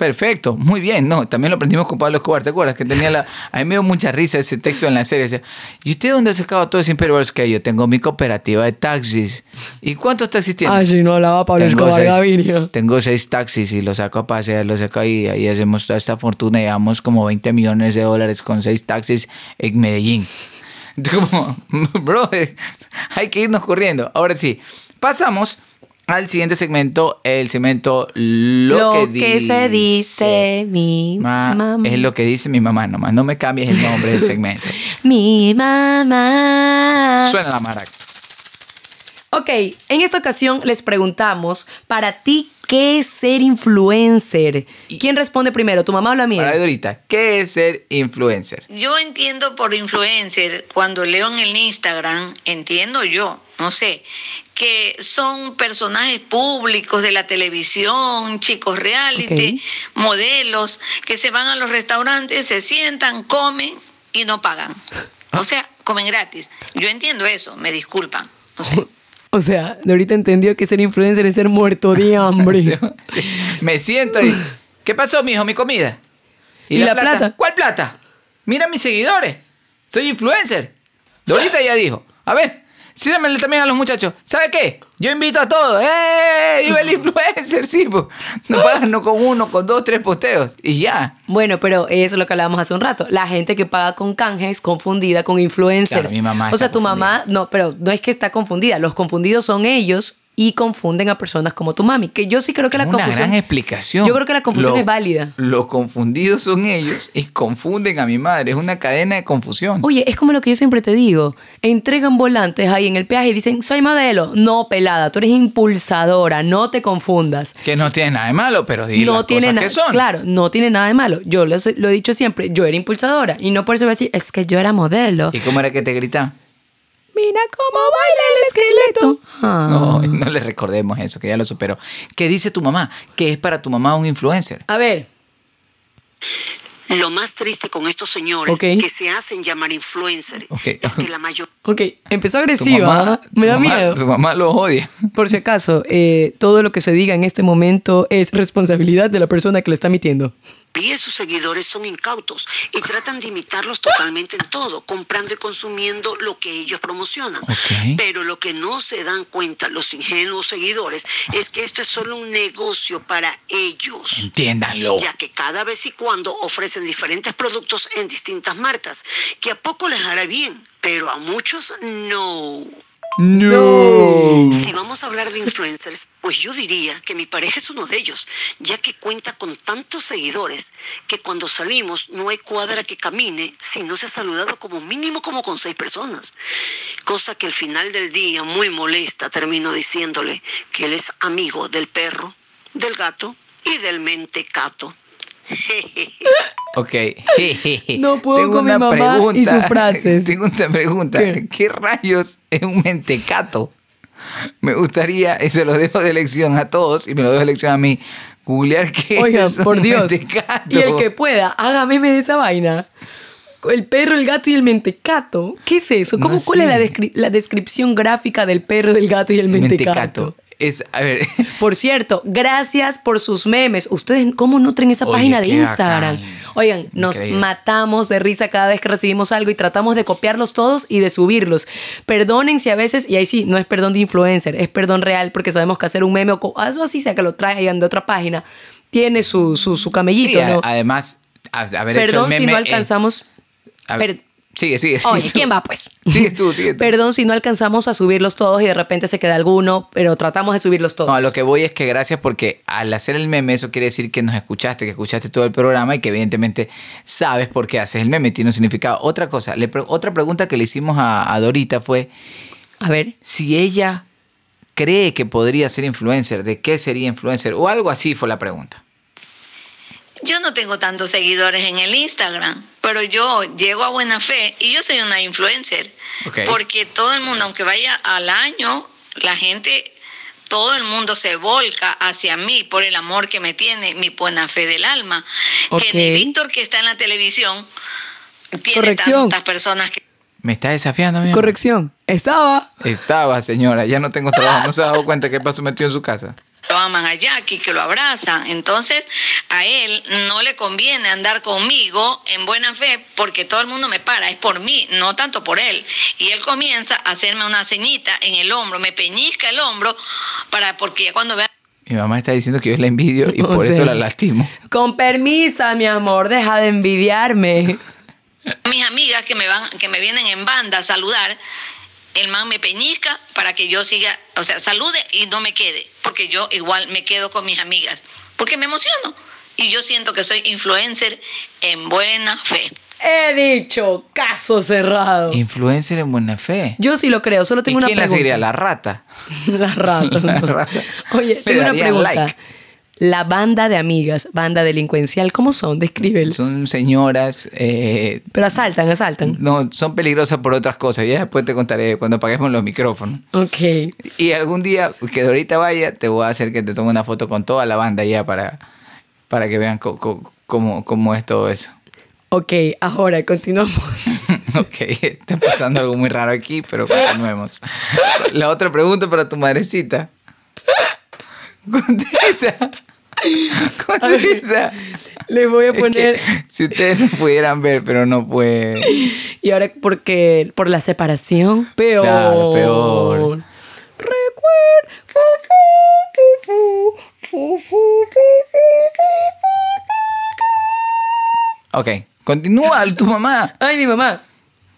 Perfecto, muy bien. No, también lo aprendimos con Pablo Escobar. ¿Te acuerdas? Que tenía la... A mí me dio mucha risa ese texto en la serie. Decía, ¿y usted dónde ha sacado todo ese imperio? Es que yo tengo mi cooperativa de taxis. ¿Y cuántos taxis tiene? Ay, si no hablaba Pablo Escobar seis, Gaviria. tengo seis taxis y los saco a pasear, los saco ahí, ahí hacemos toda esta fortuna y llevamos como 20 millones de dólares con seis taxis en Medellín. Entonces, <laughs> Como, <laughs> bro, eh, hay que irnos corriendo. Ahora sí, pasamos al siguiente segmento, el segmento Lo, Lo, que, que, se dice mi Ma- mamá. Es lo que dice mi mamá nomás, no me cambies el nombre del <laughs> segmento. Mi mamá. Suena la maraca. Ok, en esta ocasión les preguntamos, para ti, ¿qué es ser influencer? ¿Quién responde primero, tu mamá o la mía? Para ahorita, ¿qué es ser influencer? Yo entiendo por influencer, cuando leo en el Instagram, entiendo yo, no sé, que son personajes públicos de la televisión, chicos reality, modelos, que se van a los restaurantes, se sientan, comen y no pagan. O sea, comen gratis. Yo entiendo eso, me disculpan. No sé. <laughs> O sea, de ahorita entendió que ser influencer es ser muerto de <laughs> hambre. Me siento y. ¿Qué pasó, mijo? Mi comida. ¿Y la plata? ¿Cuál plata? Mira mis seguidores. Soy influencer. Dorita ya dijo. A ver, síganmele también a los muchachos. ¿Sabe qué? Yo invito a todos. ¡Eh! ¡Viva el influencer! Sí, pues. No pagan no con uno, con dos, tres posteos. Y ya. Bueno, pero eso es lo que hablábamos hace un rato. La gente que paga con canjes confundida con influencers. Claro, mi mamá o sea, tu mamá, no, pero no es que está confundida. Los confundidos son ellos y confunden a personas como tu mami. Que yo sí creo que la una confusión. gran explicación. Yo creo que la confusión Lo- es válida. Los confundidos son ellos y confunden a mi madre. Es una cadena de confusión. Oye, es como lo que yo siempre te digo. Entregan volantes ahí en el peaje y dicen, soy modelo. No, pelada, tú eres impulsadora, no te confundas. Que no tiene nada de malo, pero di no las tiene cosas que son. claro, no tiene nada de malo. Yo lo, lo he dicho siempre, yo era impulsadora y no por eso voy a decir, es que yo era modelo. ¿Y cómo era que te gritaban? Mira cómo baila el esqueleto. Ah. No, <laughs> no le recordemos eso, que ya lo superó. ¿Qué dice tu mamá? ¿Qué es para tu mamá un influencer? A ver, Lo más triste con estos señores Ok. que se hacen llamar influencers Ok. es que la mayor ok, empezó agresiva. mamá, ¿ah? Me da mamá- miedo. Tu mamá lo odia. Por si acaso, eh, todo lo que se diga en este momento es responsabilidad de la persona que lo está emitiendo. Y sus seguidores son incautos y tratan de imitarlos totalmente en todo, comprando y consumiendo lo que ellos promocionan. Pero lo que no se dan cuenta los ingenuos seguidores es que esto es solo un negocio para ellos. Entiéndanlo. ya que cada vez y cuando ofrecen diferentes productos en distintas marcas, que a poco les hará bien, pero a muchos no. No. Si vamos a hablar de influencers, pues yo diría que mi pareja es uno de ellos, ya que cuenta con tantos seguidores que cuando salimos no hay cuadra que camine si no se ha saludado como mínimo como con seis personas. Cosa que al final del día, muy molesta, termino diciéndole que él es amigo del perro, del gato y del mentecato. <laughs> Ok. <laughs> No puedo Tengo con mi mamá y sus frases. <laughs> Tengo una pregunta. ¿Qué? ¿Qué? rayos es un mentecato? Me gustaría, y se lo dejo de elección a todos, y me lo dejo de elección a mí, googlear qué Oigan, es un por Dios. mentecato. Y el que pueda, haga meme de esa vaina. El perro, el gato y el mentecato. ¿Qué es eso? ¿Cómo, No ¿Cuál es la, sé. descri- la descripción gráfica del perro, del gato y el mentecato? Es, a ver, <laughs> Por cierto, gracias por sus memes. ¿Ustedes cómo nutren esa Oye, página de Instagram? bacán. Oigan, nos Increíble. matamos de risa cada vez que recibimos algo y tratamos de copiarlos todos y de subirlos. Perdonen si a veces, y ahí sí, no es perdón de influencer, es perdón real porque sabemos que hacer un meme o eso así sea que lo traigan de otra página, tiene su, su, su camellito, además, a- haber hecho el Perdón si no alcanzamos... a- per- sigue, sigue. sigue Oye, tú. ¿quién va pues? Sigues tú, sigue tú. Perdón si no alcanzamos a subirlos todos y de repente se queda alguno, pero tratamos de subirlos todos. No, a lo que voy es que gracias porque al hacer el meme eso quiere decir que nos escuchaste, que escuchaste todo el programa y que evidentemente sabes por qué haces el meme, tiene un significado. Otra cosa, le pre- otra pregunta que le hicimos a, a Dorita fue A ver. si ella cree que podría ser influencer, de qué sería influencer o algo así fue la pregunta. Yo no tengo tantos seguidores en el Instagram, pero yo llego a buena fe y yo soy una influencer. Porque todo el mundo, aunque vaya al año, la gente, todo el mundo se volca hacia mí por el amor que me tiene, mi buena fe del alma. Que ni Víctor, que está en la televisión, tiene Corrección. tantas personas que ¿Me está desafiando, amigo? Corrección. Estaba. Estaba, señora, ya no tengo trabajo, no se ha dado cuenta que pasó metido en su casa. Lo aman a Jackie, que lo abrazan. Entonces, a él no le conviene andar conmigo en buena fe porque todo el mundo me para, es por mí, no tanto por él. Y él comienza a hacerme una ceñita en el hombro, me peñizca el hombro para porque ya cuando vea Mi mamá está diciendo que yo la envidio y <laughs> O por eso la lastimo. Con permisa, mi amor, deja de envidiarme. mis amigas que me van que me vienen en banda a saludar, el man me peñizca para que yo siga, o sea, salude y no me quede, porque yo igual me quedo con mis amigas, porque me emociono y yo siento que soy influencer en buena fe. He dicho, caso cerrado. Influencer en buena fe. Yo sí lo creo, solo ¿Y tengo una quién la pregunta. seguiría? La rata. <laughs> La rata. <laughs> La no. rata. Oye, Le tengo una pregunta. like. La banda de amigas, banda delincuencial, ¿cómo son? Descríbelos. Son señoras, eh, Pero asaltan, asaltan. no, son peligrosas por otras cosas. Ya después te contaré cuando apaguemos los micrófonos. Ok. Y algún día que Dorita vaya, te voy a hacer que te tome una foto con toda la banda ya para, para que vean cómo, cómo es todo eso. Ok, ahora continuamos. <laughs> ok, está pasando algo muy raro aquí, pero continuemos. La otra pregunta para tu madrecita. <laughs> Contesta. <laughs> Contesta. Le voy a Es que poner. si ustedes no pudieran ver, pero no puede. Y ahora, porque por la separación, peor. Claro, peor. Ok, continúa tu mamá. Ay, mi mamá.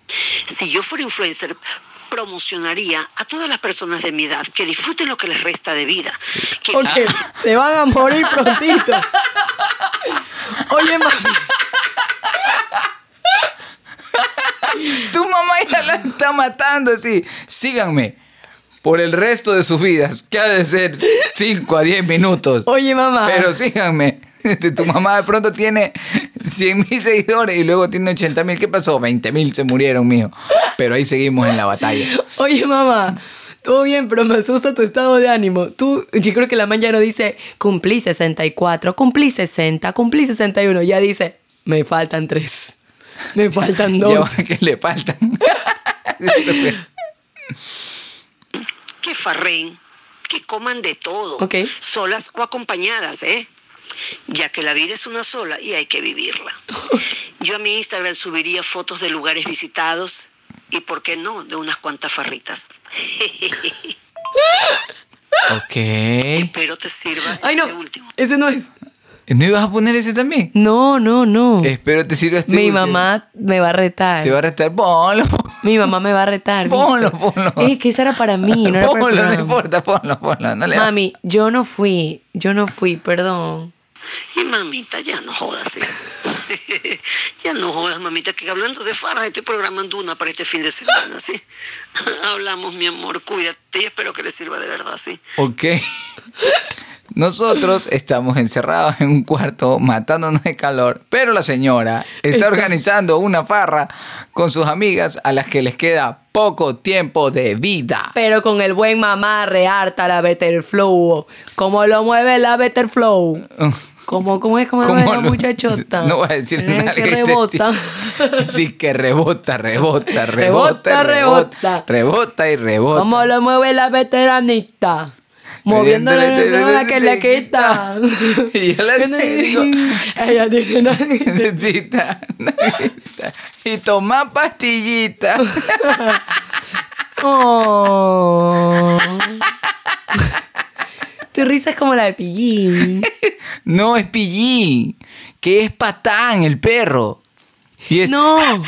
Si yo fuera influencer, promocionaría a todas las personas de mi edad que disfruten lo que les resta de vida. Que Ok, se van a morir prontito. Oye, mami. Tu mamá ya la está matando, sí. Síganme por el resto de sus vidas, que ha de ser 5 a 10 minutos. Oye, mamá. Pero síganme. Este, Tu mamá de pronto tiene 100 mil seguidores y luego tiene 80 mil. ¿Qué pasó? 20 mil se murieron, mío. Pero ahí seguimos en la batalla. Oye, mamá. Todo bien, pero me asusta tu estado de ánimo. Tú, yo creo que la mañana dice, cumplí 64, cumplí 60, cumplí 61. Ya dice, me faltan tres. Me faltan <laughs> Ya dos. que le faltan. que farren, que coman de todo, Ok. solas o acompañadas, ¿eh? Ya que la vida es una sola y hay que vivirla. <laughs> Yo a mi Instagram subiría fotos de lugares visitados y, ¿por qué no?, de unas cuantas farritas. <laughs> ok. Espero te sirva Ay, no. este último. Ese no es. ¿No ibas a poner ese también? No, no, no. Espero te sirva este Mi último. mamá me va a retar. Te va a restar. Ponlo. Mi mamá me va a retar. Ponlo, Víctor. ponlo. Es que esa era para mí, no era para el no importa, ponlo, ponlo. No le Mami, yo no fui, yo no fui, perdón. Y mamita, ya no jodas, ¿eh? <laughs> ya no jodas, mamita, que hablando de farras estoy programando una para este fin de semana, ¿sí? <laughs> Hablamos, mi amor, cuídate y espero que le sirva de verdad, ¿sí? Ok. <laughs> Nosotros estamos encerrados en un cuarto matándonos de calor, pero la señora está organizando una farra con sus amigas a las que les queda poco tiempo de vida. Pero con el buen mamá reharta la Better Flow. ¿Cómo lo mueve la Better Flow? ¿Cómo, cómo es como ¿Cómo la lo- muchachota? No voy a decir nada que rebota. Sí, que rebota, <laughs> rebota, rebota, Rebota, rebota, rebota. y rebota. ¿Cómo lo mueve la veteranita? Moviéndole la que le quita. <laughs> Y yo le digo, Ella tiene <laughs> necesita. Y toma pastillita. Oh. Tu risa es como la de Pillín. <laughs> No es pillín, que es patán el perro. Y es No. <laughs>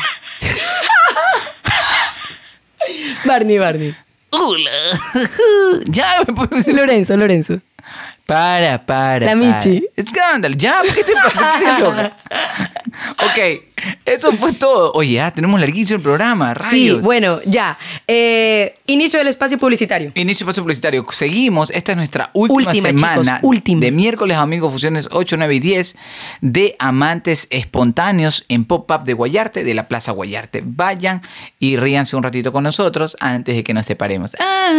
Barney, Barney. Hola. <laughs> ya me puse- Lorenzo, Lorenzo. Para, para. La. Michi. Escándalo, ya, ¿qué te pasa? ¿Qué ok, eso fue todo. Oye, ya tenemos larguísimo el programa, rayos. Sí, bueno, ya. Eh, inicio del espacio publicitario. Inicio de paso publicitario. Seguimos. Esta es nuestra última, Última, semana chicos, última. de miércoles Amigos Fusiones 8, 9 y 10 de amantes espontáneos en Pop-Up de Guayarte, de la Plaza Guayarte. Vayan y ríanse un ratito con nosotros antes de que nos separemos. Ah.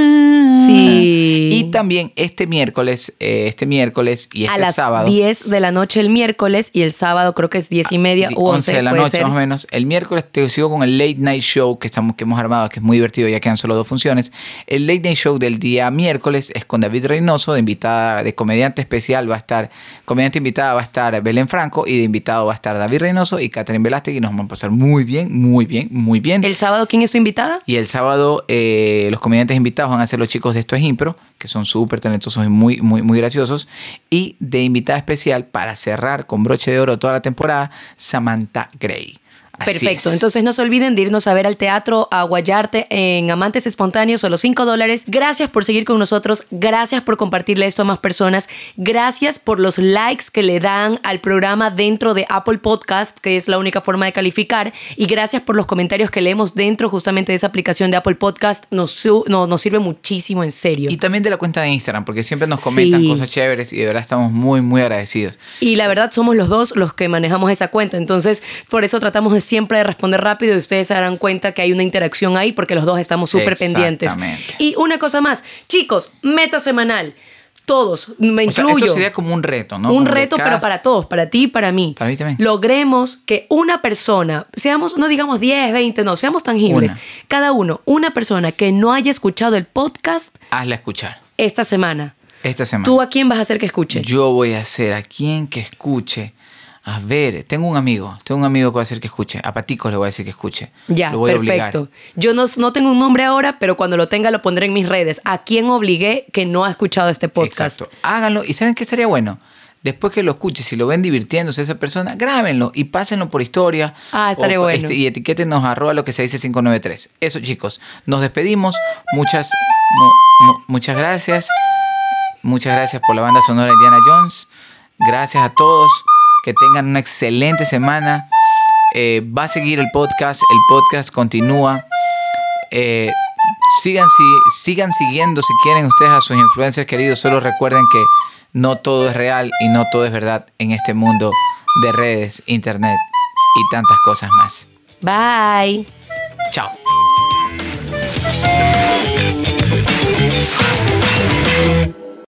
Sí. Y también este miércoles, eh, este miércoles y a este las sábado. 10 de la noche el miércoles y el sábado creo que es 10 y media di- u 11, de la puede noche ser. más o menos. El miércoles te sigo con el Late Night Show que, estamos, que hemos armado, que es muy divertido, ya quedan solo dos funciones. El Late Night Show del día miércoles es con David Reynoso, de invitada, de comediante especial va a estar, comediante invitada va a estar Belén Franco y de invitado va a estar David Reynoso y Catherine Velázquez y nos vamos a pasar muy bien, muy bien, muy bien. ¿El sábado quién es tu invitada? Y el sábado eh, los comediantes invitados van a ser los chicos de Esto es Impro, que son súper talentosos y muy, muy, muy graciosos. Y de invitada especial para cerrar con broche de oro toda la temporada, Samantha Gray. Así Perfecto. es. Entonces no se olviden de irnos a ver al teatro a Guayarte en Amantes Espontáneos, solo 5 dólares. Gracias por seguir con nosotros. Gracias por compartirle esto a más personas. Gracias por los likes que le dan al programa dentro de Apple Podcast, que es la única forma de calificar. Y gracias por los comentarios que leemos dentro justamente de esa aplicación de Apple Podcast. Nos, no- nos sirve muchísimo, en serio. Y también de la cuenta de Instagram, porque siempre nos comentan Sí. cosas chéveres y de verdad estamos muy, muy agradecidos. Y la verdad somos los dos los que manejamos esa cuenta. Entonces, por eso tratamos de siempre de responder rápido y ustedes se darán cuenta que hay una interacción ahí porque los dos estamos súper pendientes. Exactamente. Y una cosa más, chicos, meta semanal. Todos, me O sea, incluyo. esto sería como un reto, ¿no? un Como reto, pero para todos, para ti y para mí. Para mí también. Logremos que una persona, seamos, no digamos 10, 20, no, seamos tangibles. Una. Cada uno, una persona que no haya escuchado el podcast Hazla escuchar. esta semana. Esta semana. ¿Tú a quién vas a hacer que escuche? Yo voy a hacer a quien que escuche. A ver, tengo un amigo, tengo un amigo que va a hacer que escuche. A Patico le voy a decir que escuche. Ya, lo voy a obligar. perfecto. Yo no, no tengo un nombre ahora, pero cuando lo tenga lo pondré en mis redes. ¿A quién obligué que no ha escuchado este podcast? Exacto. Háganlo. ¿Y saben qué estaría bueno? Después que lo escuche, si lo ven divirtiéndose esa persona, grábenlo y pásenlo por historia. Ah, estaría O, bueno. este, y etiquétenos arroba lo que se dice 593. Eso, chicos. Nos despedimos. Muchas, mu- mu- muchas gracias. Muchas gracias por la banda sonora de Indiana Jones. Gracias a todos que tengan una excelente semana. Eh, va a seguir el podcast, el podcast continúa. Eh, sigan, sigan siguiendo si quieren ustedes a sus influencers queridos, solo recuerden que no todo es real y no todo es verdad en este mundo de redes, internet y tantas cosas más. Bye. Chao.